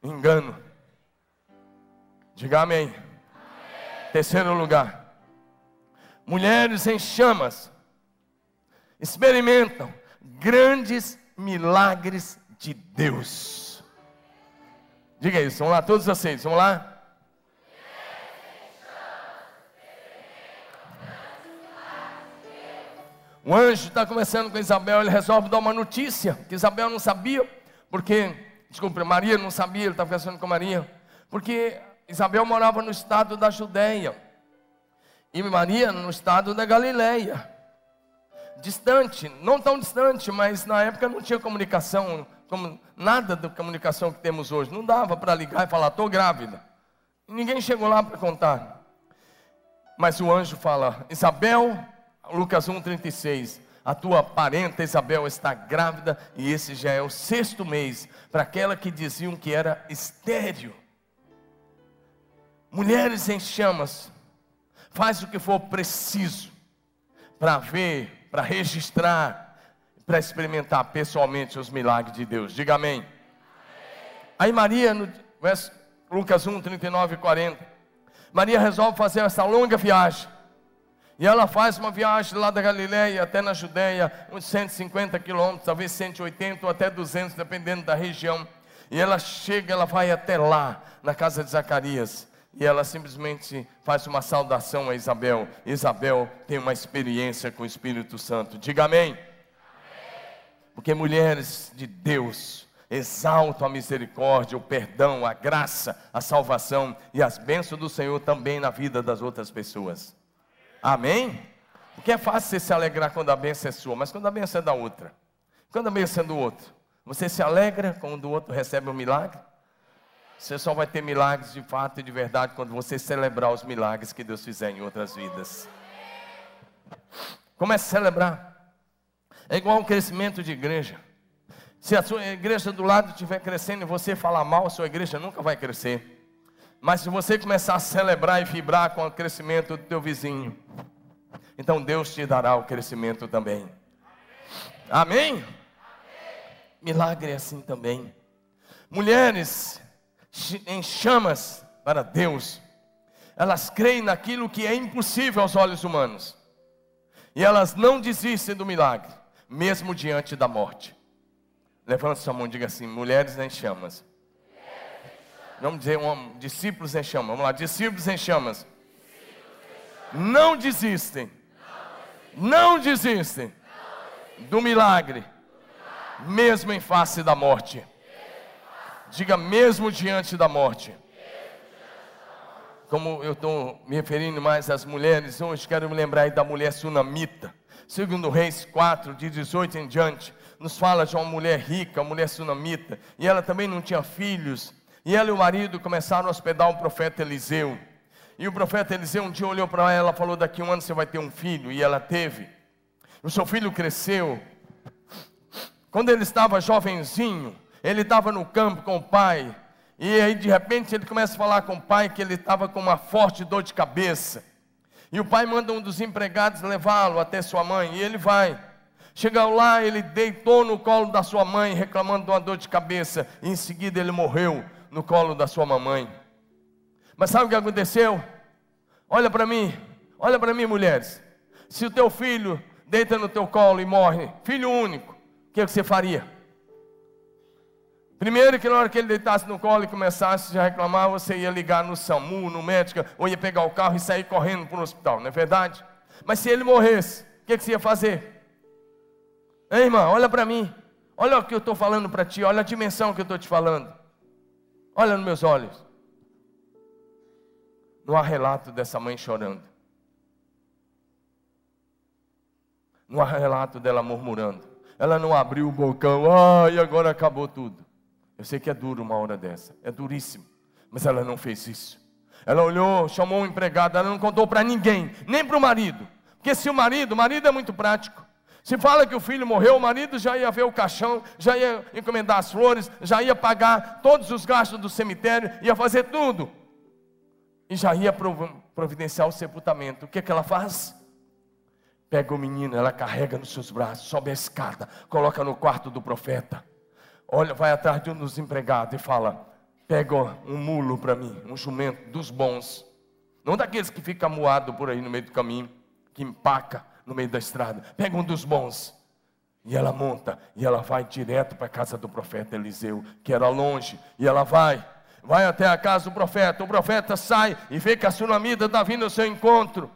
B: engano. Diga amém. amém. Terceiro lugar. Mulheres em chamas experimentam grandes milagres de Deus. Diga isso, vamos lá, todos vocês, vamos lá. O anjo está conversando com Isabel, ele resolve dar uma notícia que Isabel não sabia, porque, desculpa, Maria não sabia, ele está conversando com Maria, porque Isabel morava no estado da Judéia e Maria no estado da Galileia, distante, não tão distante, mas na época não tinha comunicação, como nada da comunicação que temos hoje, não dava para ligar e falar, estou grávida. E ninguém chegou lá para contar. Mas o anjo fala: Isabel, Lucas 1,36. A tua parenta Isabel está grávida e esse já é o sexto mês para aquela que diziam que era estéreo. Mulheres em chamas, faz o que for preciso para ver, para registrar, para experimentar pessoalmente os milagres de Deus. Diga amém. amém. Aí Maria, no Lucas 1, 39 e 40, Maria resolve fazer essa longa viagem. E ela faz uma viagem lá da Galileia até na Judéia, uns 150 quilômetros, talvez 180 ou até 200, dependendo da região. E ela chega, ela vai até lá, na casa de Zacarias. E ela simplesmente faz uma saudação a Isabel. Isabel tem uma experiência com o Espírito Santo. Diga amém. Porque mulheres de Deus exaltam a misericórdia, o perdão, a graça, a salvação e as bênçãos do Senhor também na vida das outras pessoas. Amém? Porque é fácil você se alegrar quando a bênção é sua, mas quando a bênção é da outra, quando a bênção é do outro, você se alegra quando o outro recebe um milagre? Você só vai ter milagres de fato e de verdade quando você celebrar os milagres que Deus fizer em outras vidas. Comece a celebrar. É igual um crescimento de igreja. Se a sua igreja do lado estiver crescendo e você falar mal, a sua igreja nunca vai crescer. Mas se você começar a celebrar e vibrar com o crescimento do teu vizinho, então Deus te dará o crescimento também. Amém? Amém? Milagre é assim também. Mulheres em chamas para Deus, elas creem naquilo que é impossível aos olhos humanos, e elas não desistem do milagre, mesmo diante da morte. Levanta sua mão e diga assim: mulheres em chamas. Vamos dizer, um, discípulos em chamas. Vamos lá, discípulos em chamas. Não desistem. Não desistem do milagre, mesmo em face da morte. Diga mesmo diante da morte. Como eu estou me referindo mais às mulheres, hoje quero me lembrar da mulher sunamita. Segundo Reis 4, de 18 em diante, nos fala de uma mulher rica, uma mulher sunamita, e ela também não tinha filhos, e ela e o marido começaram a hospedar o profeta Eliseu. E o profeta Eliseu um dia olhou para ela e falou: Daqui um ano você vai ter um filho. E ela teve. O seu filho cresceu. Quando ele estava jovenzinho, ele estava no campo com o pai. E aí de repente ele começa a falar com o pai que ele estava com uma forte dor de cabeça. E o pai manda um dos empregados levá-lo até sua mãe. E ele vai. Chegou lá, ele deitou no colo da sua mãe, reclamando de uma dor de cabeça. E em seguida ele morreu no colo da sua mamãe. Mas sabe o que aconteceu? Olha para mim, olha para mim, mulheres. Se o teu filho deita no teu colo e morre, filho único, o que, é que você faria? Primeiro que na hora que ele deitasse no colo e começasse a reclamar, você ia ligar no SAMU, no médico, ou ia pegar o carro e sair correndo para o hospital, não é verdade? Mas se ele morresse, o que, é que você ia fazer? Ei, irmã, olha para mim. Olha o que eu estou falando para ti, olha a dimensão que eu estou te falando. Olha nos meus olhos. Não há relato dessa mãe chorando. Não há relato dela murmurando. Ela não abriu o bocão, ah, e agora acabou tudo. Eu sei que é duro uma hora dessa, é duríssimo. Mas ela não fez isso. Ela olhou, chamou um empregado, ela não contou para ninguém, nem para o marido. Porque se o marido, o marido é muito prático. Se fala que o filho morreu, o marido já ia ver o caixão, já ia encomendar as flores, já ia pagar todos os gastos do cemitério, ia fazer tudo. E já ia providenciar o sepultamento. O que, é que ela faz? Pega o menino, ela carrega nos seus braços, sobe a escada, coloca no quarto do profeta. Olha, vai atrás de um dos empregados e fala: Pega um mulo para mim, um jumento dos bons. Não daqueles que fica moado por aí no meio do caminho, que empaca no meio da estrada. Pega um dos bons. E ela monta, e ela vai direto para a casa do profeta Eliseu, que era longe, e ela vai, vai até a casa do profeta. O profeta sai e vê que a sunamita está vindo ao seu encontro.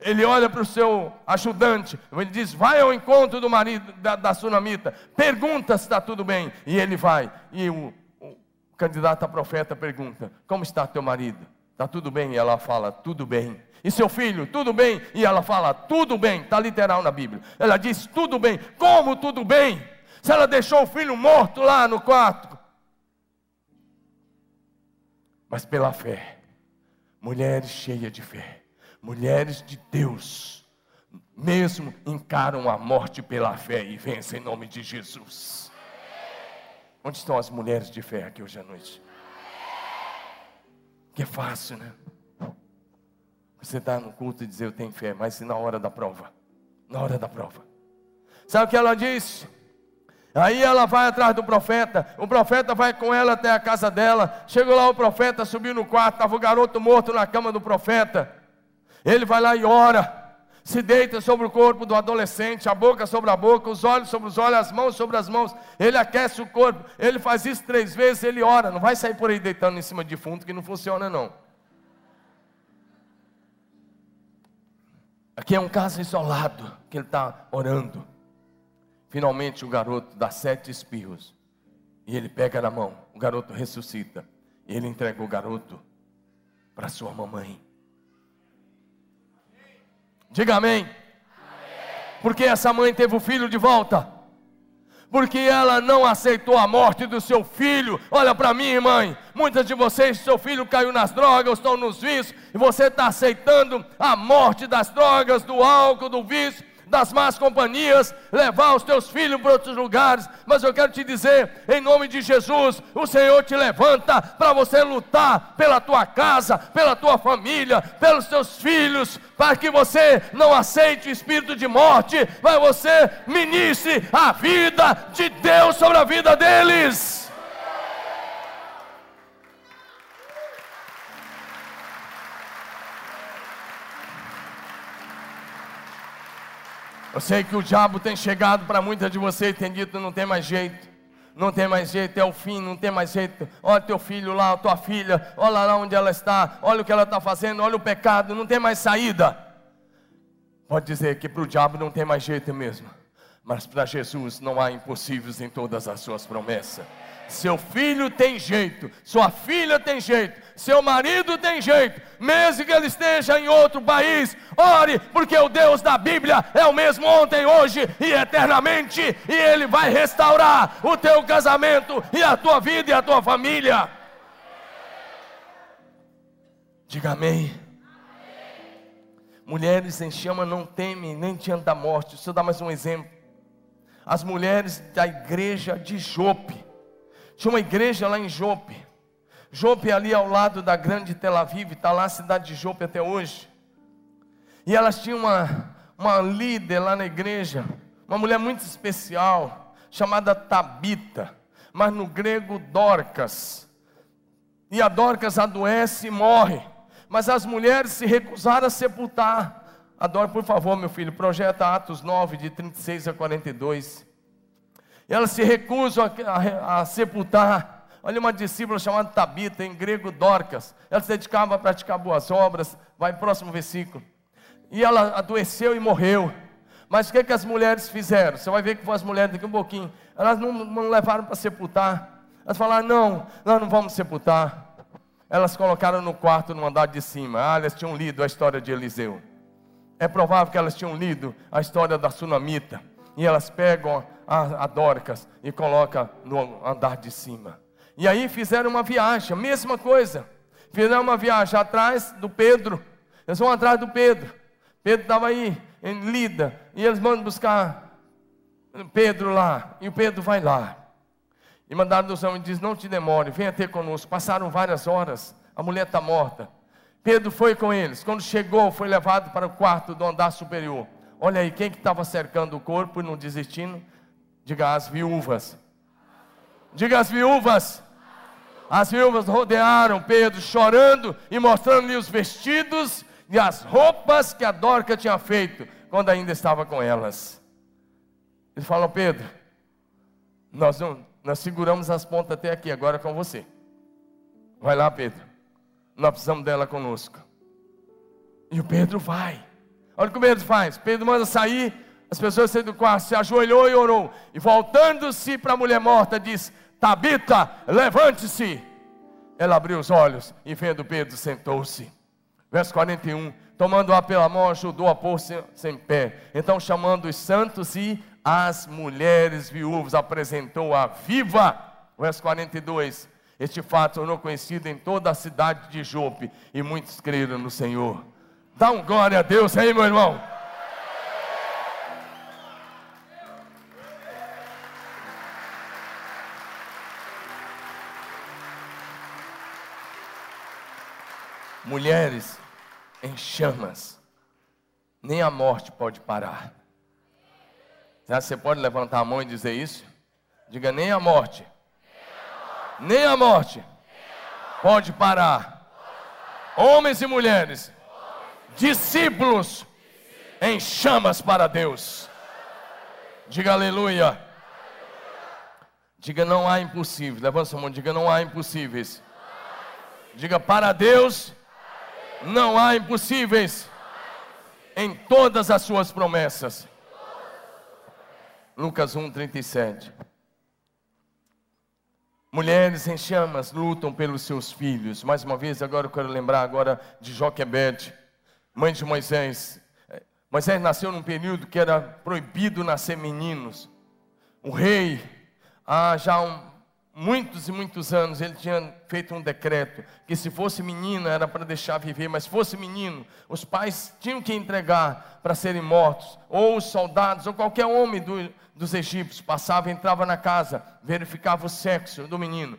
B: Ele olha para o seu ajudante, ele diz: Vai ao encontro do marido da, da sunamita, pergunta se está tudo bem. E ele vai, e o, o candidato a profeta pergunta: Como está teu marido? Está tudo bem? E ela fala: Tudo bem. E seu filho, tudo bem? E ela fala, tudo bem, está literal na Bíblia. Ela diz, tudo bem. Como tudo bem? Se ela deixou o filho morto lá no quarto. Mas pela fé, mulheres cheias de fé, mulheres de Deus, mesmo encaram a morte pela fé e vencem em nome de Jesus. Onde estão as mulheres de fé aqui hoje à noite? Que é fácil, né? Você está no culto e dizer eu tenho fé, mas na hora da prova. Na hora da prova. Sabe o que ela disse? Aí ela vai atrás do profeta, o profeta vai com ela até a casa dela. Chegou lá o profeta, subiu no quarto, estava o garoto morto na cama do profeta. Ele vai lá e ora, se deita sobre o corpo do adolescente, a boca sobre a boca, os olhos sobre os olhos, as mãos sobre as mãos. Ele aquece o corpo, ele faz isso três vezes, ele ora. Não vai sair por aí deitando em cima de defunto, que não funciona não. Aqui é um caso isolado que ele está orando. Finalmente o garoto dá sete espirros. E ele pega na mão, o garoto ressuscita. E ele entrega o garoto para sua mamãe. Diga amém. amém. Porque essa mãe teve o filho de volta. porque ela não aceitou a morte do seu filho. Olha para mim, mãe. Muitas de vocês, seu filho caiu nas drogas, estão nos vícios, e você está aceitando a morte das drogas, do álcool, do vício das más companhias, levar os teus filhos para outros lugares. Mas eu quero te dizer, em nome de Jesus, o Senhor te levanta para você lutar pela tua casa, pela tua família, pelos teus filhos, para que você não aceite o espírito de morte, mas você ministre a vida de Deus sobre a vida deles. Eu sei que o diabo tem chegado para muitas de vocês e tem dito: não tem mais jeito, não tem mais jeito, é o fim, não tem mais jeito. Olha teu filho lá, tua filha, olha lá onde ela está, olha o que ela está fazendo, olha o pecado, não tem mais saída. Pode dizer que para o diabo não tem mais jeito mesmo, mas para Jesus não há impossíveis em todas as suas promessas. Seu filho tem jeito, sua filha tem jeito, seu marido tem jeito, mesmo que ele esteja em outro país, ore, porque o Deus da Bíblia é o mesmo ontem, hoje e eternamente, e Ele vai restaurar o teu casamento, e a tua vida e a tua família. Diga amém. Mulheres em chama não temem nem diante da morte. Deixa eu dar mais um exemplo. As mulheres da igreja de Jope tinha uma igreja lá em Jope. Jope é ali ao lado da grande Tel Aviv, está lá a cidade de Jope até hoje. E elas tinham uma, uma líder lá na igreja, uma mulher muito especial, chamada Tabita, mas no grego Dorcas. E a Dorcas adoece e morre. Mas as mulheres se recusaram a sepultar. Adoro, por favor, meu filho, projeta Atos 9, de 36 a 42 elas se recusam a, a, a sepultar. Olha uma discípula chamada Tabita, em grego Dorcas. Ela se dedicava a praticar boas obras. Vai próximo versículo. E ela adoeceu e morreu. Mas o que, é que as mulheres fizeram? Você vai ver que foram as mulheres daqui um pouquinho. Elas não, não levaram para sepultar. Elas falaram: não, nós não vamos sepultar. Elas colocaram no quarto no andar de cima. Ah, elas tinham lido a história de Eliseu. É provável que elas tinham lido a história da sunamita. E elas pegam a, a Dorcas e coloca no andar de cima. E aí fizeram uma viagem, mesma coisa. Fizeram uma viagem atrás do Pedro. Eles vão atrás do Pedro. Pedro estava aí, em Lida. E eles mandam buscar Pedro lá. E o Pedro vai lá. E mandaram dos homens e diz: Não te demore, venha ter conosco. Passaram várias horas, a mulher está morta. Pedro foi com eles. Quando chegou, foi levado para o quarto do andar superior. Olha aí, quem que estava cercando o corpo e não desistindo? Diga as viúvas. Diga as viúvas. As viúvas rodearam Pedro chorando e mostrando-lhe os vestidos e as roupas que a Dorca tinha feito quando ainda estava com elas. Eles falam, Pedro, nós, não, nós seguramos as pontas até aqui, agora é com você. Vai lá, Pedro. Nós precisamos dela conosco. E o Pedro vai. Olha o que o Pedro faz. Pedro manda sair as pessoas saíram do quarto, se ajoelhou e orou. E voltando-se para a mulher morta, diz: Tabita, levante-se. Ela abriu os olhos e vendo Pedro, sentou-se. Verso 41. Tomando-a pela mão, ajudou a pôr-se em pé. Então, chamando os santos e as mulheres viúvas, apresentou-a viva. Verso 42. Este fato tornou conhecido em toda a cidade de Jope, e muitos creram no Senhor. Dá um glória a Deus aí, meu irmão. mulheres em chamas. Nem a morte pode parar. Você pode levantar a mão e dizer isso? Diga, nem a morte. Nem a morte. Pode parar. Homens e mulheres. Discípulos em chamas para Deus. Diga aleluia. Diga não há impossíveis. Levanta sua mão, diga não há impossíveis. Diga para Deus não há impossíveis em todas as suas promessas. Lucas 1:37. Mulheres em chamas lutam pelos seus filhos. Mais uma vez, agora eu quero lembrar agora de Joquebede, mãe de Moisés. Moisés nasceu num período que era proibido nascer meninos. o rei, há já um, muitos e muitos anos, ele tinha feito um decreto que se fosse menina era para deixar viver, mas se fosse menino, os pais tinham que entregar para serem mortos, ou os soldados, ou qualquer homem do, dos egípcios passava, entrava na casa, verificava o sexo do menino.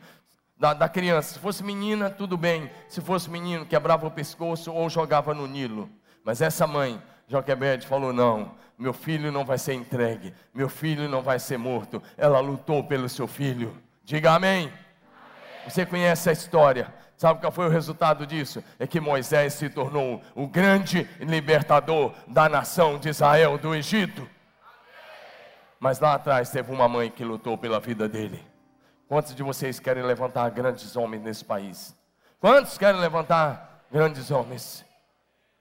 B: Da, da criança, se fosse menina, tudo bem, se fosse menino, quebrava o pescoço ou jogava no Nilo. Mas essa mãe, Joquebede, falou: não, meu filho não vai ser entregue, meu filho não vai ser morto. Ela lutou pelo seu filho. Diga amém. amém. Você conhece a história. Sabe qual foi o resultado disso? É que Moisés se tornou o grande libertador da nação de Israel do Egito. Mas lá atrás teve uma mãe que lutou pela vida dele. Quantos de vocês querem levantar grandes homens nesse país? Quantos querem levantar grandes homens?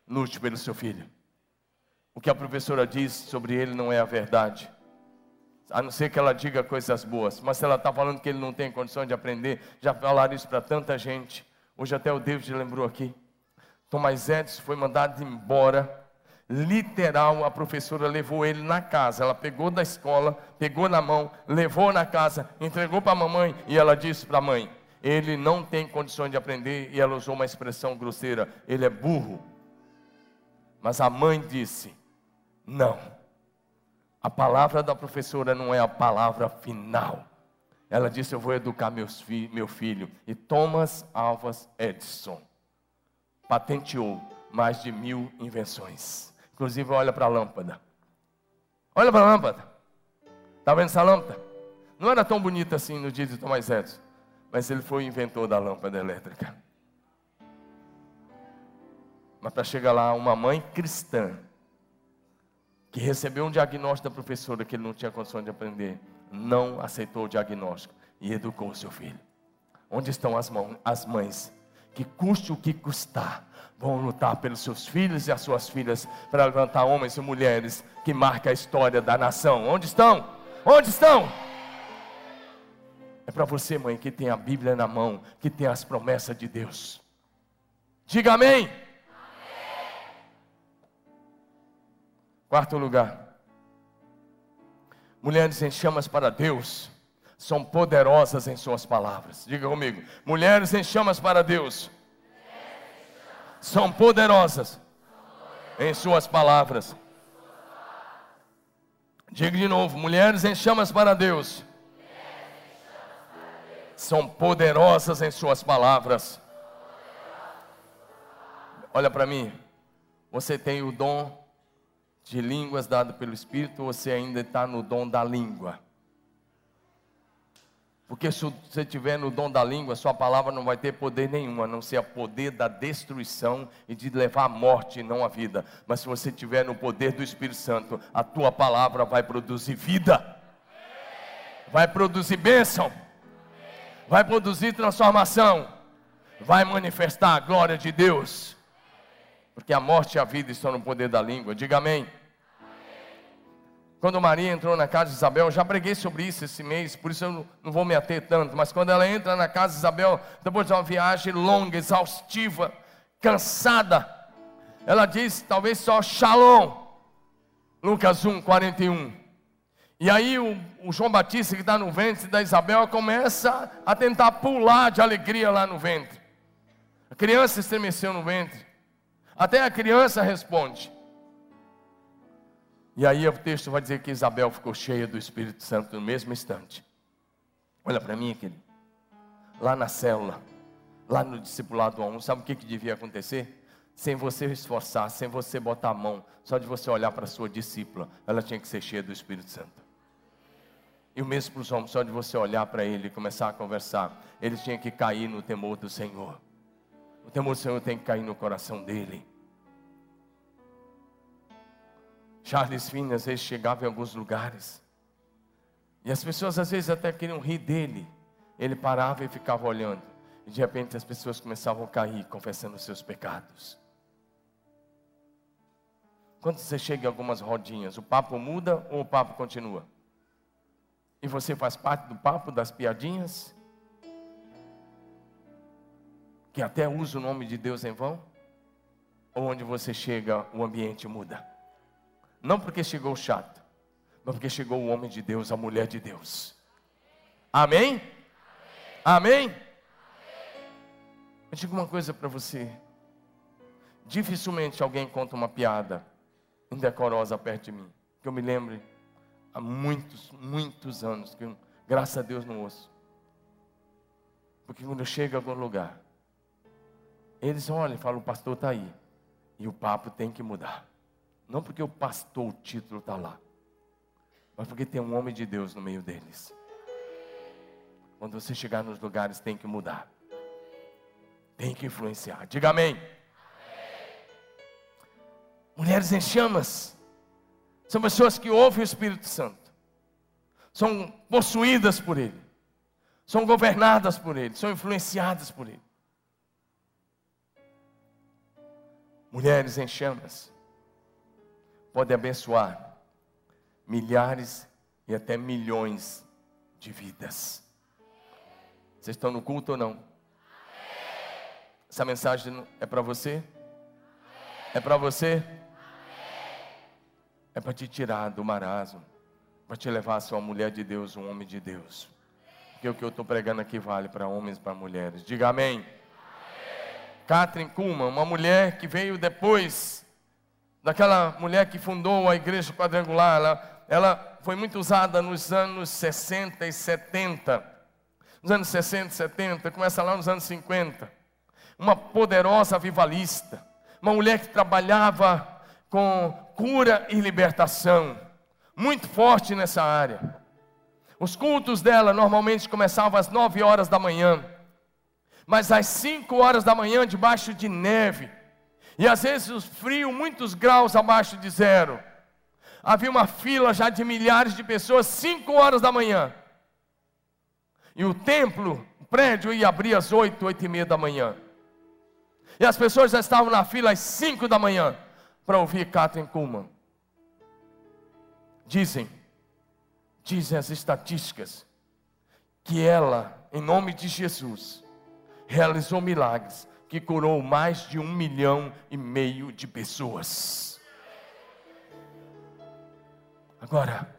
B: Lute pelo seu filho. O que a professora diz sobre ele não é a verdade a não ser que ela diga coisas boas. Mas se ela está falando que ele não tem condição de aprender, já falaram isso para tanta gente. Hoje até o David lembrou aqui. Tomás Edson foi mandado embora. Literal, a professora levou ele na casa. Ela pegou da escola, pegou na mão, levou na casa, entregou para a mamãe e ela disse para a mãe: Ele não tem condições de aprender. E ela usou uma expressão grosseira: Ele é burro. Mas a mãe disse: Não a palavra da professora não é a palavra final. Ela disse: Eu vou educar meus fi meu filho. E Thomas Alvas Edison patenteou mais de mil invenções. Inclusive, olha para a lâmpada. Olha para a lâmpada. Está vendo essa lâmpada? Não era tão bonita assim no dia de Thomas Edison. Mas ele foi o inventor da lâmpada elétrica. Mas para chegar lá, uma mãe cristã que recebeu um diagnóstico da professora que ele não tinha condição de aprender, não aceitou o diagnóstico e educou o seu filho. Onde estão as, mãos, as mães que custe o que custar, vão lutar pelos seus filhos e as suas filhas para levantar homens e mulheres que marcam a história da nação? Onde estão? Onde estão? É para você, mãe, que tem a Bíblia na mão, que tem as promessas de Deus. Diga amém. Quarto lugar. Mulheres em chamas para Deus são poderosas em suas palavras. Diga comigo. Mulheres em chamas para Deus são poderosas em suas palavras. Diga de novo. Mulheres em chamas para Deus são poderosas em suas palavras. Olha para mim. Você tem o dom de línguas dado pelo Espírito, você ainda está no dom da língua. Porque se você estiver no dom da língua, sua palavra não vai ter poder nenhum, a não ser o poder da destruição e de levar a morte e não a vida. Mas se você estiver no poder do Espírito Santo, a tua palavra vai produzir vida, vai produzir bênção, vai produzir transformação, vai manifestar a glória de Deus. Porque a morte e a vida estão no poder da língua. Diga amém. Quando Maria entrou na casa de Isabel, já preguei sobre isso esse mês, por isso eu não vou me ater tanto, mas quando ela entra na casa de Isabel, depois de uma viagem longa, exaustiva, cansada, ela diz talvez só Shalom, Lucas 1, 41. E aí o, o João Batista que está no ventre da Isabel começa a tentar pular de alegria lá no ventre. A criança estremeceu no ventre. Até a criança responde. E aí o texto vai dizer que Isabel ficou cheia do Espírito Santo no mesmo instante. Olha para mim, querido. Lá na célula, lá no discipulado 1, sabe o que, que devia acontecer? Sem você esforçar, sem você botar a mão, só de você olhar para sua discípula, ela tinha que ser cheia do Espírito Santo. E o mesmo para os homens, só de você olhar para ele e começar a conversar, eles tinham que cair no temor do Senhor. O temor do Senhor tem que cair no coração dele. Charles Finney às vezes chegava em alguns lugares. E as pessoas às vezes até queriam rir dele. Ele parava e ficava olhando. E de repente as pessoas começavam a cair, confessando os seus pecados. Quando você chega em algumas rodinhas, o papo muda ou o papo continua? E você faz parte do papo das piadinhas? Que até usa o nome de Deus em vão? Ou onde você chega, o ambiente muda? Não porque chegou chato, mas porque chegou o homem de Deus, a mulher de Deus. Amém? Amém? Amém? Eu digo uma coisa para você. Dificilmente alguém conta uma piada indecorosa perto de mim. Que eu me lembre há muitos, muitos anos, que graças a Deus não ouço. Porque quando eu chego a algum lugar, eles olham e falam, o pastor está aí. E o papo tem que mudar. Não porque o pastor, o título está lá. Mas porque tem um homem de Deus no meio deles. Quando você chegar nos lugares, tem que mudar. Tem que influenciar. Diga amém. Mulheres em chamas. São pessoas que ouvem o Espírito Santo. São possuídas por Ele. São governadas por Ele. São influenciadas por Ele. Mulheres em chamas. Podem abençoar milhares e até milhões de vidas. Vocês estão no culto ou não? Essa mensagem é para você? É para você? É para te tirar do marasmo, para te levar a ser uma mulher de Deus, um homem de Deus. Porque o que eu estou pregando aqui vale para homens e para mulheres. Diga amém. Catherine Kuhlman, uma mulher que veio depois daquela mulher que fundou a igreja quadrangular. Ela, ela foi muito usada nos anos 60 e 70. Nos anos 60 e 70, começa lá nos anos 50. Uma poderosa avivalista. Uma mulher que trabalhava com cura e libertação. Muito forte nessa área. Os cultos dela normalmente começavam às 9 horas da manhã. Mas às 5 horas da manhã, debaixo de neve. E às vezes frio, muitos graus abaixo de zero. Havia uma fila já de milhares de pessoas, 5 horas da manhã. E o templo, o prédio ia abrir às 8, 8 e meia da manhã. E as pessoas já estavam na fila às 5 da manhã para ouvir Catherine Kuhlman. Dizem, dizem as estatísticas, que ela, em nome de Jesus, realizou milagres que curou mais de um milhão e meio de pessoas. Agora,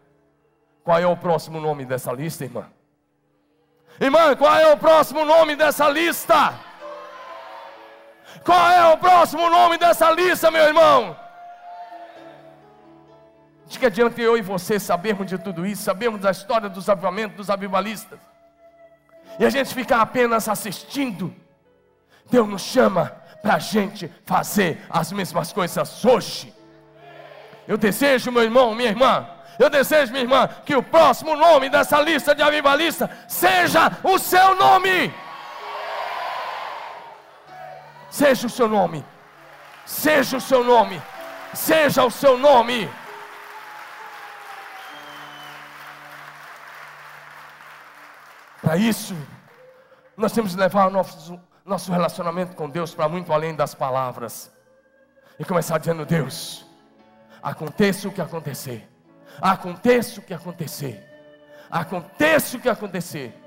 B: qual é o próximo nome dessa lista, irmã? Irmã, qual é o próximo nome dessa lista? Qual é o próximo nome dessa lista, meu irmão? De que adianta eu e você sabermos de tudo isso, sabermos da história dos avivamentos, dos avivalistas, e a gente ficar apenas assistindo. Deus nos chama para a gente fazer as mesmas coisas hoje. Eu desejo, meu irmão, minha irmã, eu desejo, minha irmã, que o próximo nome dessa lista de avivalistas seja o seu nome. Seja o seu nome. Seja o seu nome. Seja o seu nome. Para isso, nós temos que levar o nosso, relacionamento com Deus para muito além das palavras. E começar dizendo: Deus, aconteça o que acontecer, aconteça o que acontecer, aconteça o que acontecer.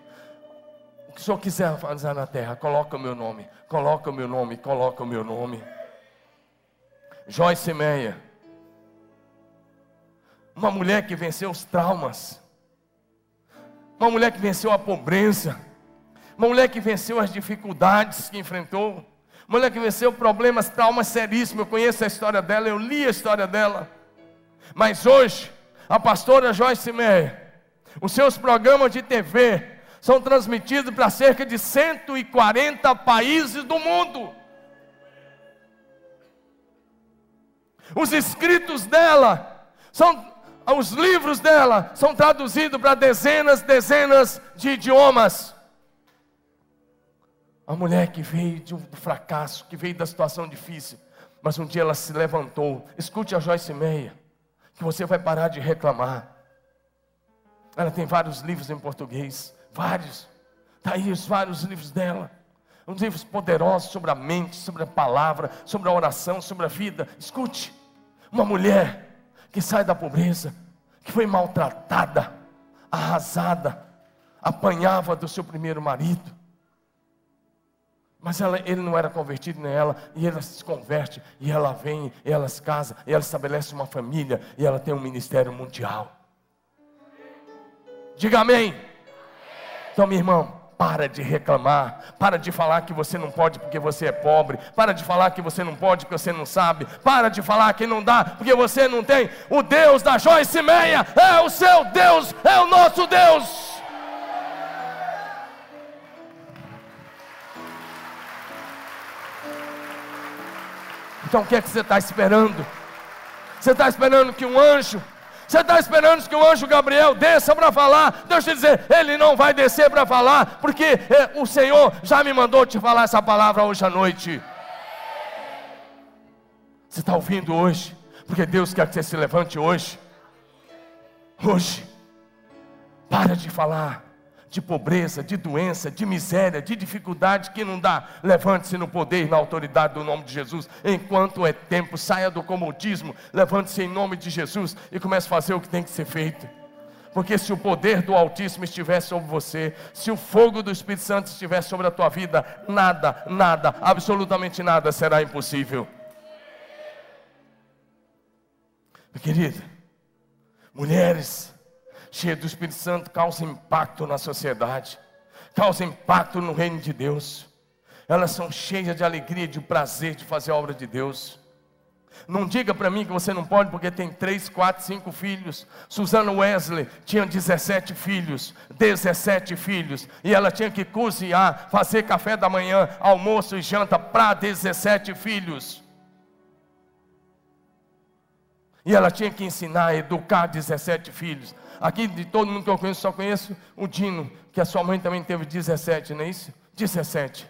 B: Que o Senhor quiser fazer na terra, coloca o meu nome, coloca o meu nome, coloca o meu nome. Joyce Meia, uma mulher que venceu os traumas, uma mulher que venceu a pobreza, mulher que venceu as dificuldades que enfrentou, mulher que venceu problemas, traumas seríssimos. Eu conheço a história dela, eu li a história dela. Mas hoje, a pastora Joyce Meia, os seus programas de TV, são transmitidos para cerca de 140 países do mundo. Os escritos dela são os livros dela são traduzidos para dezenas, dezenas de idiomas. A mulher que veio de um fracasso, que veio da situação difícil, mas um dia ela se levantou. Escute a Joyce Meia, que você vai parar de reclamar. Ela tem vários livros em português. Vários. Está aí os vários livros dela. Uns livros poderosos sobre a mente, sobre a palavra, sobre a oração, sobre a vida. Escute. Uma mulher que sai da pobreza, que foi maltratada, arrasada, apanhava do seu primeiro marido. Mas ela, ele não era convertido nem ela, e ela se converte, e ela vem, e ela se casa, e ela estabelece uma família, e ela tem um ministério mundial. Diga amém. Então, meu irmão, para de reclamar, para de falar que você não pode porque você é pobre, para de falar que você não pode porque você não sabe, para de falar que não dá porque você não tem. O Deus da Joyce Meia é o seu Deus, é o nosso Deus. Então o que é que você está esperando? Você está esperando que um anjo você está esperando que o anjo Gabriel desça para falar? Deixa eu te dizer, ele não vai descer para falar, porque é, o Senhor já me mandou te falar essa palavra hoje à noite. Você está ouvindo hoje? Porque Deus quer que você se levante hoje. Hoje. Para de falar de pobreza, de doença, de miséria, de dificuldade que não dá. Levante-se no poder na autoridade do nome de Jesus. Enquanto é tempo, saia do comodismo, levante-se em nome de Jesus e comece a fazer o que tem que ser feito. Porque se o poder do Altíssimo estiver sobre você, se o fogo do Espírito Santo estiver sobre a tua vida, nada, nada, absolutamente nada será impossível. Querida, mulheres, cheia do Espírito Santo, causa impacto na sociedade, causa impacto no reino de Deus. Elas são cheias de alegria, de prazer de fazer a obra de Deus. Não diga para mim que você não pode, porque tem três, quatro, cinco filhos. Susana Wesley tinha 17 filhos, 17 filhos, e ela tinha que cozinhar, fazer café da manhã, almoço e janta para 17 filhos. E ela tinha que ensinar, educar 17 filhos. Aqui de todo mundo que eu conheço, só conheço o Dino, que a sua mãe também teve 17, não é isso? 17.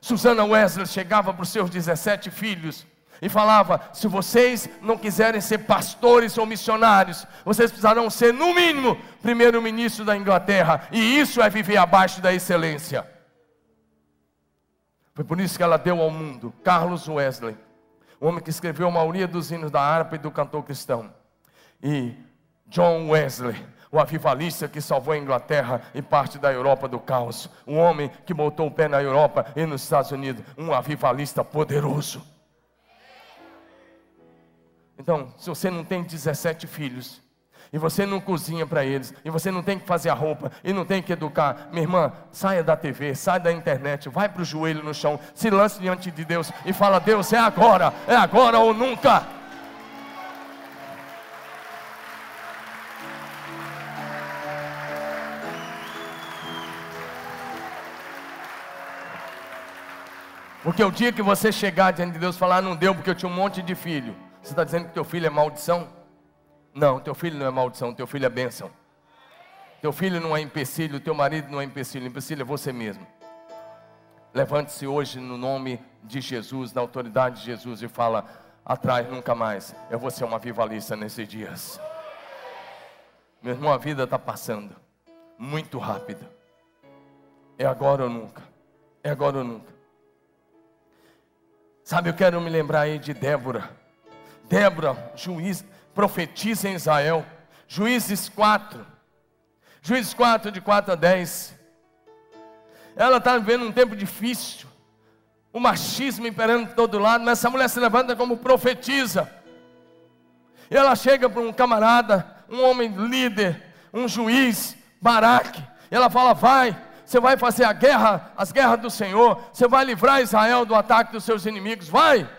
B: Susana Wesley chegava para os seus 17 filhos e falava: se vocês não quiserem ser pastores ou missionários, vocês precisarão ser, no mínimo, primeiro-ministro da Inglaterra, e isso é viver abaixo da excelência. Foi por isso que ela deu ao mundo Carlos Wesley, o homem que escreveu a maioria dos hinos da harpa e do cantor cristão. E John Wesley, o avivalista que salvou a Inglaterra e parte da Europa do caos, um homem que botou o pé na Europa e nos Estados Unidos, um avivalista poderoso. Então, se você não tem 17 filhos, e você não cozinha para eles, e você não tem que fazer a roupa, e não tem que educar, minha irmã, saia da TV, saia da internet, vai para o joelho no chão, se lance diante de Deus e fala: Deus, é agora, é agora ou nunca. Porque o dia que você chegar diante de Deus e falar, não deu porque eu tinha um monte de filho, você está dizendo que teu filho é maldição? Não, teu filho não é maldição, teu filho é bênção. Teu filho não é empecilho, teu marido não é empecilho, empecilho é você mesmo. Levante-se hoje no nome de Jesus, na autoridade de Jesus e fala: atrás nunca mais. Eu vou ser uma vivalista nesses dias. Meu irmão, a vida está passando muito rápido. É agora ou nunca. É agora ou nunca. Sabe, eu quero me lembrar aí de Débora. Débora, juiz, profetiza em Israel. Juízes 4. Juízes 4, de 4 a 10. Ela está vivendo um tempo difícil. O machismo imperando de todo lado, mas essa mulher se levanta como profetiza. E ela chega para um camarada, um homem líder, um juiz, Baraque. E ela fala: Vai, você vai fazer a guerra, as guerras do Senhor, você vai livrar Israel do ataque dos seus inimigos, vai.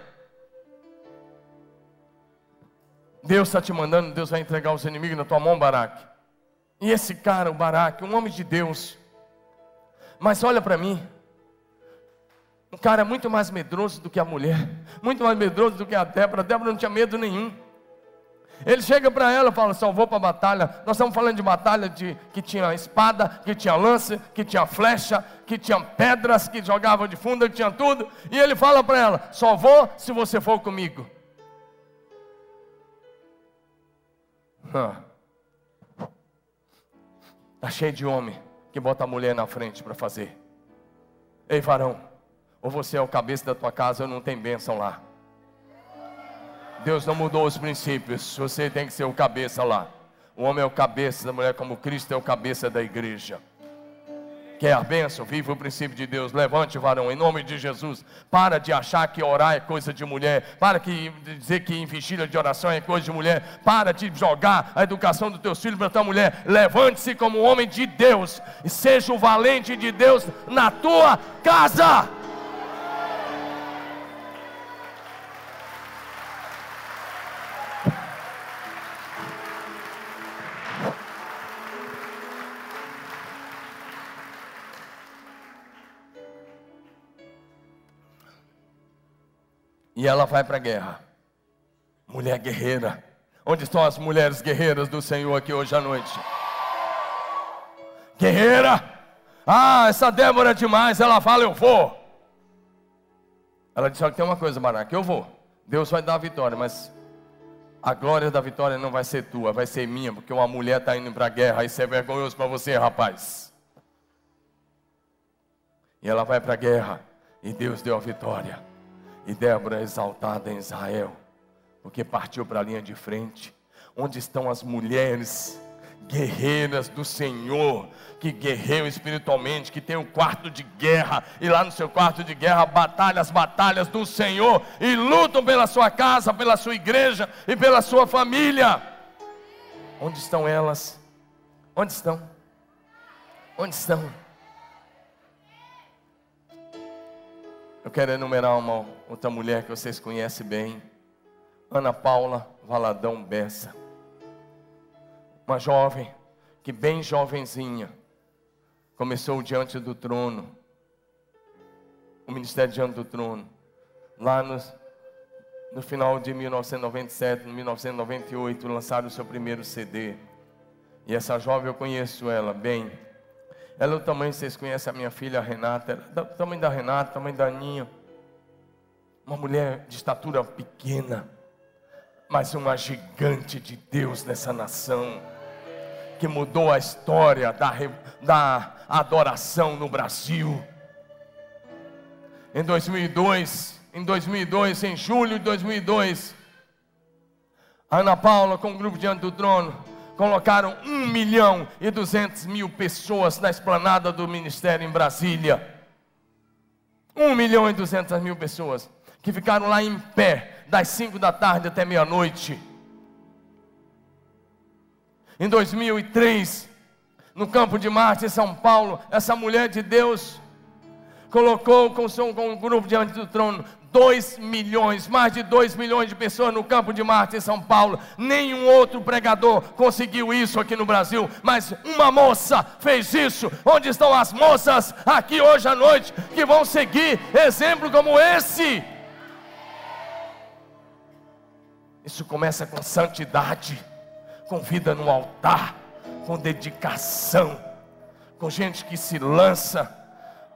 B: Deus está te mandando, Deus vai entregar os inimigos na tua mão, Baraque. E esse cara, o Baraque, um homem de Deus, mas olha para mim, um cara muito mais medroso do que a mulher, muito mais medroso do que a Débora. A Débora não tinha medo nenhum. Ele chega para ela e fala: salvou para a batalha. Nós estamos falando de batalha de, que tinha espada, que tinha lança, que tinha flecha, que tinha pedras, que jogavam de fundo, que tinha tudo. E ele fala para ela: só vou se você for comigo. Está cheio de homem que bota a mulher na frente para fazer. Ei, varão, ou você é o cabeça da tua casa ou não tem bênção lá. Deus não mudou os princípios. Você tem que ser o cabeça lá. O homem é o cabeça da mulher, como Cristo é o cabeça da igreja. Quer a bênção? Viva o princípio de Deus. Levante, varão, em nome de Jesus. Para de achar que orar é coisa de mulher. Para de dizer que investir de oração é coisa de mulher. Para de jogar a educação dos teus filhos para tua mulher. Levante-se como homem de Deus. E seja o valente de Deus na tua casa. E ela vai para a guerra. Mulher guerreira. Onde estão as mulheres guerreiras do Senhor aqui hoje à noite? Guerreira! Ah, essa Débora é demais. Ela fala, eu vou. Ela disse: Olha, tem uma coisa, Baraque, eu vou. Deus vai dar a vitória, mas a glória da vitória não vai ser tua, vai ser minha, porque uma mulher está indo para a guerra. Isso é vergonhoso para você, rapaz. E ela vai para a guerra, e Deus deu a vitória. E Débora é exaltada em Israel, porque partiu para a linha de frente. Onde estão as mulheres guerreiras do Senhor, que guerreiam espiritualmente, que tem um quarto de guerra, e lá no seu quarto de guerra batalham as batalhas do Senhor, e lutam pela sua casa, pela sua igreja e pela sua família. Onde estão elas? Onde estão? Onde estão? Eu quero enumerar uma outra mulher que vocês conhecem bem. Ana Paula Valadão Bessa. Uma jovem que bem jovenzinha começou diante do trono. O ministério diante do trono. Lá no, no final de 1997, 1998, lançaram o seu primeiro CD. E essa jovem eu conheço ela bem ela é o tamanho, vocês conhecem a minha filha Renata, ela é o tamanho da Renata, tamanho da Aninha. Uma mulher de estatura pequena, mas uma gigante de Deus nessa nação, que mudou a história da, da adoração no Brasil. Em 2002, em 2002, em julho de 2002, Ana Paula com o grupo diante do trono colocaram 1 milhão e 200 mil pessoas na esplanada do ministério em Brasília. 1 milhão e 200 mil pessoas que ficaram lá em pé das 5 da tarde até meia-noite. Em 2003, no campo de Marte, em São Paulo, essa mulher de Deus colocou com, com um grupo diante do trono 2 milhões, mais de 2 milhões de pessoas no campo de Marte em São Paulo. Nenhum outro pregador conseguiu isso aqui no Brasil, mas uma moça fez isso. Onde estão as moças aqui hoje à noite que vão seguir exemplo como esse? Isso começa com santidade, com vida no altar, com dedicação, com gente que se lança.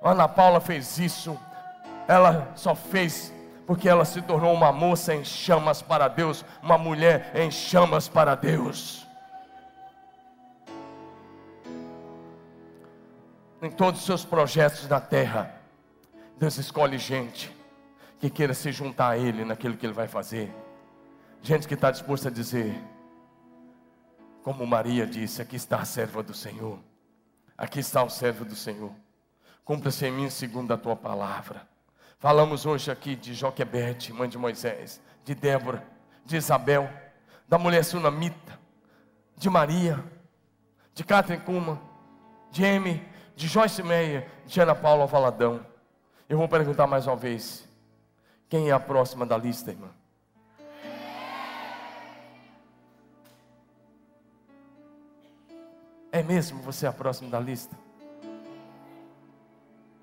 B: Ana Paula fez isso ela só fez porque ela se tornou uma moça em chamas para Deus, uma mulher em chamas para Deus. Em todos os seus projetos na terra, Deus escolhe gente que queira se juntar a Ele naquilo que Ele vai fazer, gente que está disposta a dizer, como Maria disse: Aqui está a serva do Senhor, aqui está o servo do Senhor, cumpra-se em mim segundo a tua palavra. Falamos hoje aqui de Joquebede, mãe de Moisés, de Débora, de Isabel, da mulher sunamita, de Maria, de Catherine Kuma, de Amy, de Joyce Meyer, de Ana Paula Valadão. Eu vou perguntar mais uma vez: quem é a próxima da lista, irmã? Mesmo você a próxima da lista?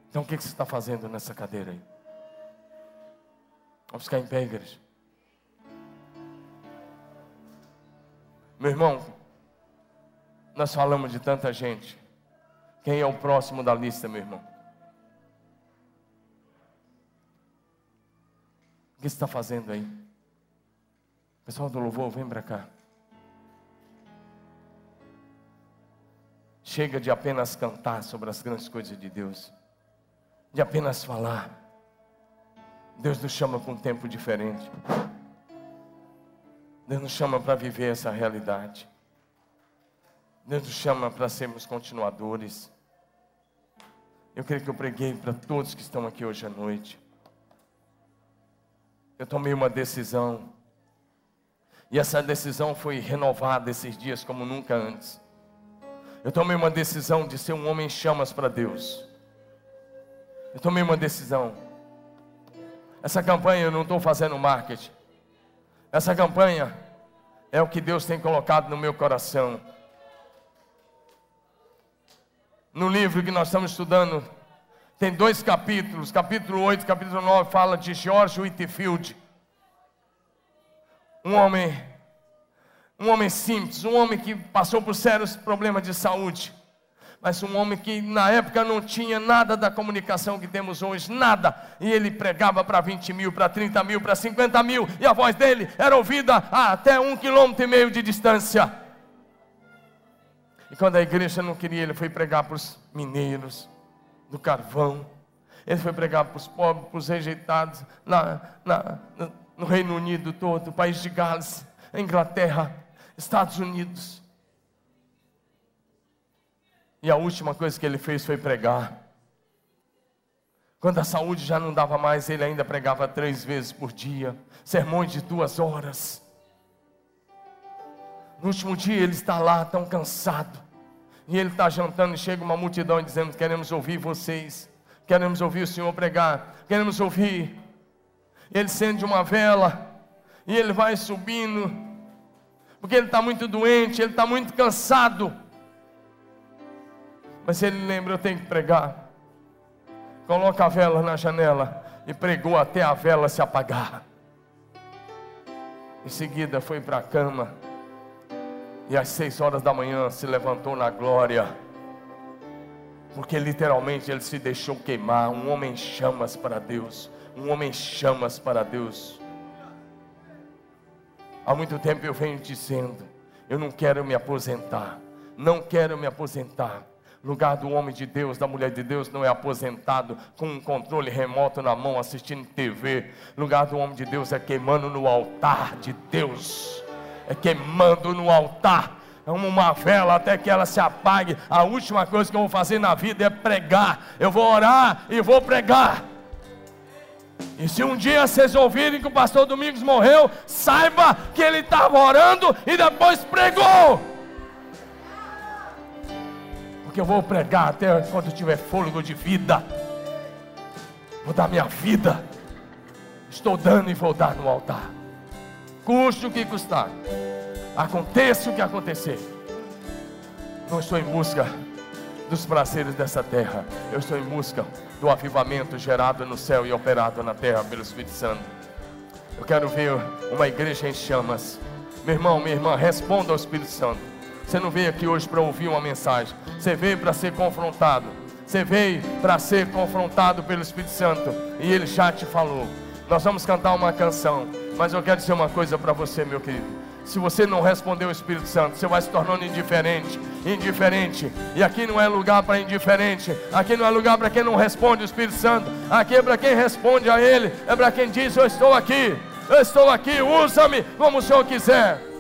B: Então o que você está fazendo nessa cadeira aí? Vamos ficar em pé, igreja. Meu irmão, nós falamos de tanta gente. Quem é o próximo da lista, meu irmão? O que você está fazendo aí? Pessoal do louvor, vem para cá. Chega de apenas cantar sobre as grandes coisas de Deus, de apenas falar. Deus nos chama para um tempo diferente. Deus nos chama para viver essa realidade. Deus nos chama para sermos continuadores. Eu creio que eu preguei para todos que estão aqui hoje à noite. Eu tomei uma decisão. E essa decisão foi renovada esses dias como nunca antes. Eu tomei uma decisão de ser um homem em chamas para Deus. Eu tomei uma decisão. Essa campanha eu não estou fazendo marketing. Essa campanha é o que Deus tem colocado no meu coração. No livro que nós estamos estudando, tem dois capítulos, capítulo 8 capítulo 9, fala de George Whitfield. Um homem, um homem simples, um homem que passou por sérios problemas de saúde mas um homem que na época não tinha nada da comunicação que temos hoje, nada. E ele pregava para 20 mil, para 30 mil, para 50 mil, e a voz dele era ouvida a até um quilômetro e meio de distância. E quando a igreja não queria, ele foi pregar para os mineiros do carvão. Ele foi pregar para os pobres, para os rejeitados, na, na, no Reino Unido todo, país de Gales, Inglaterra, Estados Unidos. E a última coisa que ele fez foi pregar. Quando a saúde já não dava mais, ele ainda pregava três vezes por dia, sermões de duas horas. No último dia ele está lá tão cansado, e ele está jantando, e chega uma multidão dizendo: Queremos ouvir vocês, queremos ouvir o Senhor pregar, queremos ouvir. Ele acende uma vela, e ele vai subindo, porque ele está muito doente, ele está muito cansado. Mas ele lembra, eu tenho que pregar. Coloca a vela na janela e pregou até a vela se apagar. Em seguida foi para a cama e às seis horas da manhã se levantou na glória. Porque literalmente ele se deixou queimar. Um homem chamas para Deus. Um homem chamas para Deus. Há muito tempo eu venho dizendo: eu não quero me aposentar. Não quero me aposentar. Lugar do homem de Deus, da mulher de Deus, não é aposentado com um controle remoto na mão assistindo TV. Lugar do homem de Deus é queimando no altar de Deus. É queimando no altar. É uma vela até que ela se apague. A última coisa que eu vou fazer na vida é pregar. Eu vou orar e vou pregar. E se um dia vocês ouvirem que o pastor Domingos morreu, saiba que ele estava orando e depois pregou porque eu vou pregar até quando tiver fôlego de vida. Vou dar minha vida. Estou dando e vou dar no altar. Custe o que custar. Aconteça o que acontecer. Não estou em busca dos prazeres dessa terra. Eu estou em busca do avivamento gerado no céu e operado na terra pelo Espírito Santo. Eu quero ver uma igreja em chamas. Meu irmão, minha irmã, responda ao Espírito Santo. Você não veio aqui hoje para ouvir uma mensagem. Você veio para ser confrontado. Você veio para ser confrontado pelo Espírito Santo. E ele já te falou. Nós vamos cantar uma canção. Mas eu quero dizer uma coisa para você, meu querido. Se você não responder o Espírito Santo, você vai se tornando indiferente, indiferente. E aqui não é lugar para indiferente. Aqui não é lugar para quem não responde o Espírito Santo. Aqui é para quem responde a Ele. É para quem diz: Eu estou aqui. Eu estou aqui. Usa-me como o Senhor quiser.